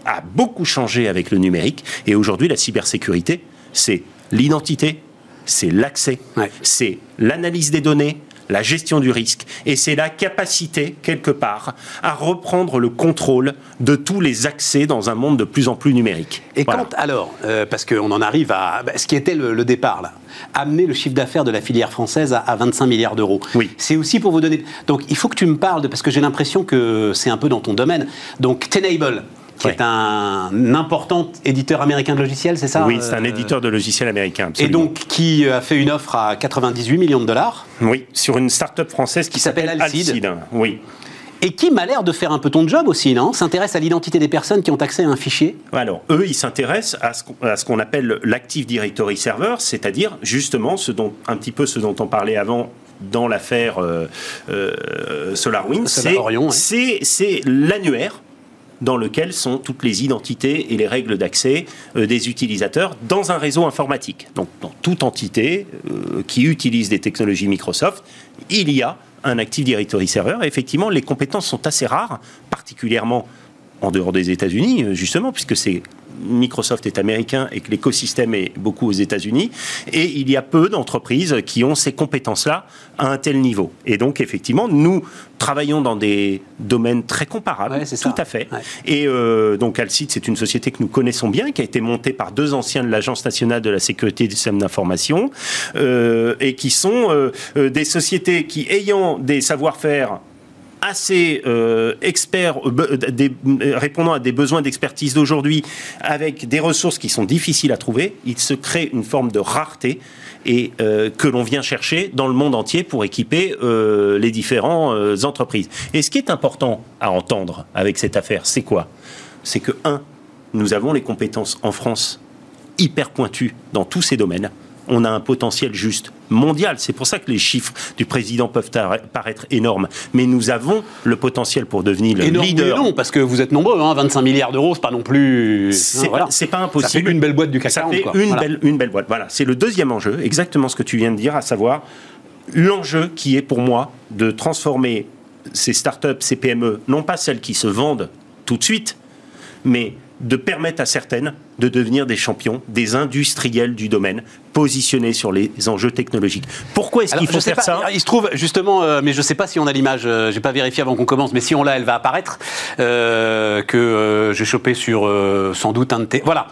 a beaucoup changé avec le numérique et aujourd'hui la cybersécurité, c'est l'identité, c'est l'accès, c'est l'analyse des données, la gestion du risque. Et c'est la capacité, quelque part, à reprendre le contrôle de tous les accès dans un monde de plus en plus numérique. Et quand, alors, euh, parce qu'on en arrive à bah, ce qui était le, départ, là, amener le chiffre d'affaires de la filière française à, 25 milliards d'euros. Oui. C'est aussi pour vous donner. Donc, il faut que tu me parles de. Parce que j'ai l'impression que c'est un peu dans ton domaine. Donc, Tenable qui est un important éditeur américain de logiciels, c'est ça Oui, c'est un euh, éditeur de logiciels américain. Et donc qui a fait une offre à 98 millions de dollars Oui, sur une start-up française qui, s'appelle Alcide. Oui. Et qui m'a l'air de faire un peu ton job aussi, non? S'intéresse à l'identité des personnes qui ont accès à un fichier? Alors, eux, ils s'intéressent à ce qu'on appelle l'Active Directory Server, c'est-à-dire justement ce dont, un petit peu ce dont on parlait avant dans l'affaire euh, euh, SolarWinds. C'est l'annuaire dans lequel sont toutes les identités et les règles d'accès euh, des utilisateurs dans un réseau informatique. Donc dans toute entité euh, qui utilise des technologies Microsoft, il y a un Active Directory Server. Et effectivement, les compétences sont assez rares, particulièrement en dehors des États-Unis, euh, justement, puisque c'est Microsoft est américain et que l'écosystème est beaucoup aux États-Unis. Et il y a peu d'entreprises qui ont ces compétences-là à un tel niveau. Et donc, effectivement, nous travaillons dans des domaines très comparables. tout à fait. Et euh, donc, Alcide, c'est une société que nous connaissons bien, qui a été montée par deux anciens de l'Agence nationale de la sécurité du système d'information, euh, et qui sont euh, des sociétés qui, ayant des savoir-faire assez euh, experts, euh, euh, répondant à des besoins d'expertise d'aujourd'hui, avec des ressources qui sont difficiles à trouver, il se crée une forme de rareté et que l'on vient chercher dans le monde entier pour équiper les différentes entreprises. Et ce qui est important à entendre avec cette affaire, c'est quoi? C'est que, un, nous avons les compétences en France hyper pointues dans tous ces domaines on a un potentiel juste mondial. C'est pour ça que les chiffres du président peuvent paraître énormes. Mais nous avons le potentiel pour devenir le leader. non, parce que vous êtes nombreux, 25 hein, milliards d'euros, c'est pas non plus. C'est pas, impossible. Ça fait une belle boîte du CAC Ça fait une, belle, une belle boîte. Voilà, c'est le deuxième enjeu, exactement ce que tu viens de dire, à savoir l'enjeu qui est pour moi de transformer ces startups, ces PME, non pas celles qui se vendent tout de suite, mais de permettre à certaines de devenir des champions, des industriels du domaine, positionnés sur les enjeux technologiques. Pourquoi est-ce qu'il faut faire ça? Il se trouve justement, euh, mais je ne sais pas si on a l'image, euh, je n'ai pas vérifié avant qu'on commence, mais si on l'a, elle va apparaître, euh, que j'ai chopé sur sans doute un de tes... Voilà.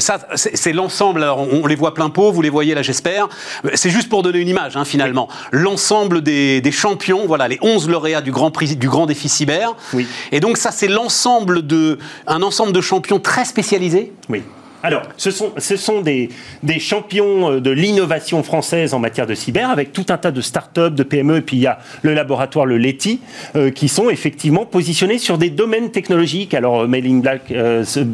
Ça, c'est l'ensemble, on, les voit plein pot, vous les voyez là j'espère. C'est juste pour donner une image, hein, finalement. L'ensemble des, des, champions, voilà, les 11 lauréats du grand, prix, du grand défi cyber. Oui. Et donc ça, c'est l'ensemble de, un ensemble de champions très spécialisés oui. Alors, ce sont, ce sont des, des champions euh, de l'innovation française en matière de cyber, avec tout un tas de start-up, de PME, et puis il y a le laboratoire, le LETI, euh, qui sont effectivement positionnés sur des domaines technologiques. Alors, euh, Mailing Black, euh, c'est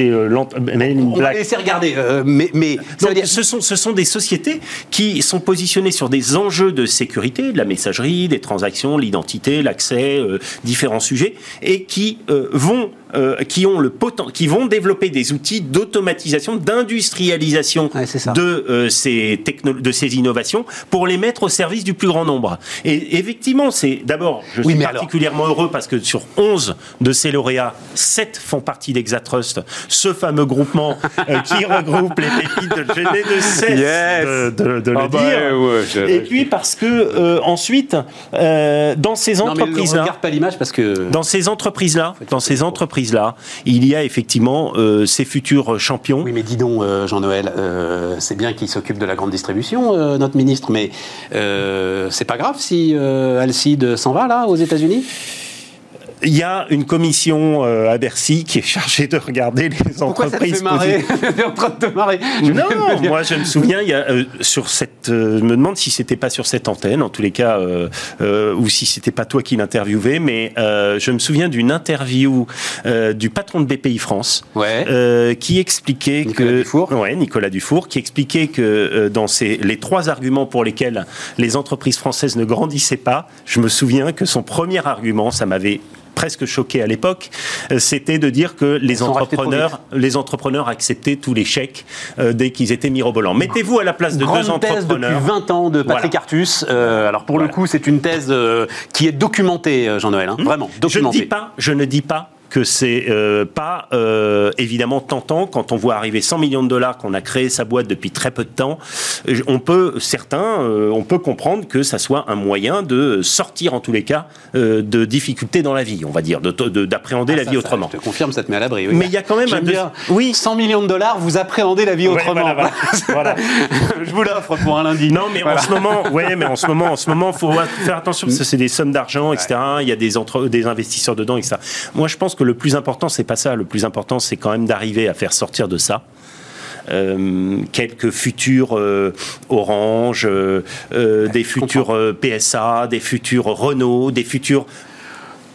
euh, Mailing Black. On va laisser regarder, mais, mais ce, sont, ce sont des sociétés qui sont positionnées sur des enjeux de sécurité, de la messagerie, des transactions, l'identité, l'accès, différents sujets, et qui vont euh, qui, ont le qui vont développer des outils d'automatisation, d'industrialisation de, euh, ces de ces innovations pour les mettre au service du plus grand nombre. Et effectivement, c'est d'abord, je suis particulièrement heureux parce que sur 11 de ces lauréats, 7 font partie d'Exatrust, ce fameux groupement euh, qui regroupe les pépites de Géné de cesse de, de, le ah bah, dire. Et puis parce que ensuite, dans ces entreprises-là, pas l'image parce que dans ces entreprises-là, dans ces entreprises il y a effectivement ces futurs champions. Oui, mais dis donc, Jean-Noël, c'est bien qu'il s'occupe de la grande distribution, notre ministre, mais c'est pas grave si Alcide s'en va là aux États-Unis? Il y a une commission euh, à Bercy qui est chargée de regarder les entreprises. Pourquoi ça te fait en train de te marrer. Non, moi je me souviens, il y a, euh, sur cette, euh, je me demande si c'était pas sur cette antenne, en tous les cas, ou si c'était pas toi qui l'interviewais, mais je me souviens d'une interview du patron de BPI France, ouais. qui expliquait Nicolas que, Dufour. ouais, Nicolas Dufour, qui expliquait que dans ces, les trois arguments pour lesquels les entreprises françaises ne grandissaient pas, je me souviens que son premier argument, ça m'avait presque choqué à l'époque, euh, c'était de dire que les entrepreneurs, les entrepreneurs acceptaient tous les chèques euh, dès qu'ils étaient mirobolants. Mettez-vous à la place de deux entrepreneurs. depuis 20 ans de Patrick Artus. Euh, alors pour le coup, c'est une thèse qui est documentée, Jean-Noël, hein, hmm. vraiment documentée. Je ne dis pas, je ne dis pas que c'est euh, pas euh, évidemment tentant quand on voit arriver 100 millions de dollars qu'on a créé sa boîte depuis très peu de temps. Euh, on peut certains, on peut comprendre que ça soit un moyen de sortir en tous les cas de difficultés dans la vie, on va dire, d'appréhender de, ah, la vie autrement. Je te confirme, ça te met à l'abri. Mais il y a quand même un bien. Oui, 100 millions de dollars, vous appréhendez la vie autrement. Voilà, je vous l'offre pour un lundi. Non, mais en ce moment, ouais, mais en ce moment, en ce moment, faut faire attention parce que c'est des sommes d'argent, etc. Il y a des entre, des investisseurs dedans, etc. Moi, je pense que le plus important, c'est pas ça. Le plus important, c'est quand même d'arriver à faire sortir de ça. Euh, quelques futurs euh, Orange, euh, des futurs PSA, des futurs Renault, des futurs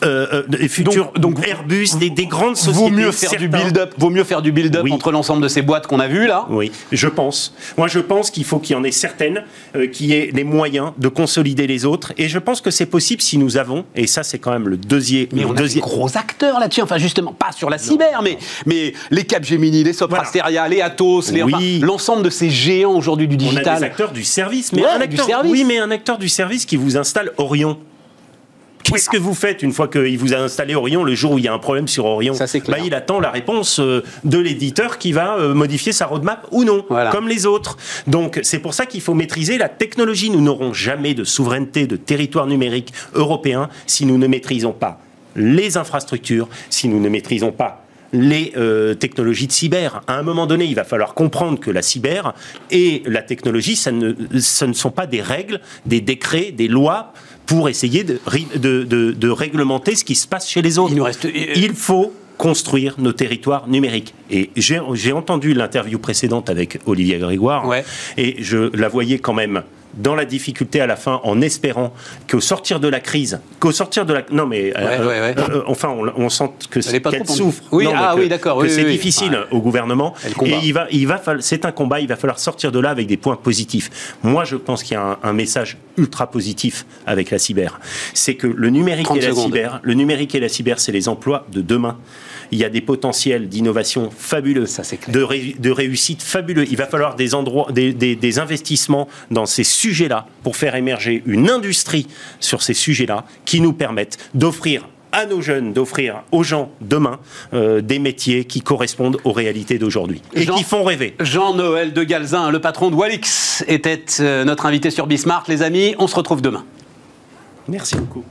euh, euh, futurs donc, Airbus, des, des, grandes sociétés. Vaut mieux faire du build-up, vaut mieux faire du build-up entre l'ensemble de ces boîtes qu'on a vues là. Oui, je pense. Moi, je pense qu'il faut qu'il y en ait certaines euh, qui aient les moyens de consolider les autres, et je pense que c'est possible si nous avons, et ça, c'est quand même le deuxième. Mais on a des gros acteurs là-dessus. Enfin, justement, pas sur la cyber, mais mais les Capgemini, les Soprasteria, les Atos, les l'ensemble de ces géants aujourd'hui du digital. On a des acteurs du service, mais un acteur, du service. oui, mais un acteur du service qui vous installe Orion. Qu'est-ce que vous faites une fois qu'il vous a installé Orion le jour où il y a un problème sur Orion bah, Il attend la réponse euh, de l'éditeur qui va euh, modifier sa roadmap ou non, comme les autres. Donc c'est pour ça qu'il faut maîtriser la technologie. Nous n'aurons jamais de souveraineté de territoire numérique européen si nous ne maîtrisons pas les infrastructures, si nous ne maîtrisons pas les euh, technologies de cyber. À un moment donné, il va falloir comprendre que la cyber et la technologie, ça ne, ce ne sont pas des règles, des décrets, des lois pour essayer de, de, réglementer ce qui se passe chez les autres. Il, reste... il faut construire nos territoires numériques. Et j'ai entendu l'interview précédente avec Olivier Grégoire, et je la voyais quand même dans la difficulté à la fin en espérant qu'au sortir de la crise, qu'au sortir de la... Non mais, euh, euh, enfin, on, sent que qu'elle souffre. Oui, ah, oui d'accord. Que c'est difficile au gouvernement. Et il va, il va, c'est un combat, il va falloir sortir de là avec des points positifs. Moi, je pense qu'il y a un, message ultra positif avec la cyber. C'est que le numérique et la cyber, le numérique et la cyber, c'est les emplois de demain il y a des potentiels d'innovation fabuleux, Ça, de, de, réussite fabuleux. Il va falloir des, endroits, des, des, investissements dans ces sujets-là pour faire émerger une industrie sur ces sujets-là qui nous permettent d'offrir à nos jeunes, d'offrir aux gens demain euh, des métiers qui correspondent aux réalités d'aujourd'hui et qui font rêver. Jean-Noël de Galzin, le patron de Walix, était euh, notre invité sur Bismarck. Les amis, on se retrouve demain. Merci beaucoup.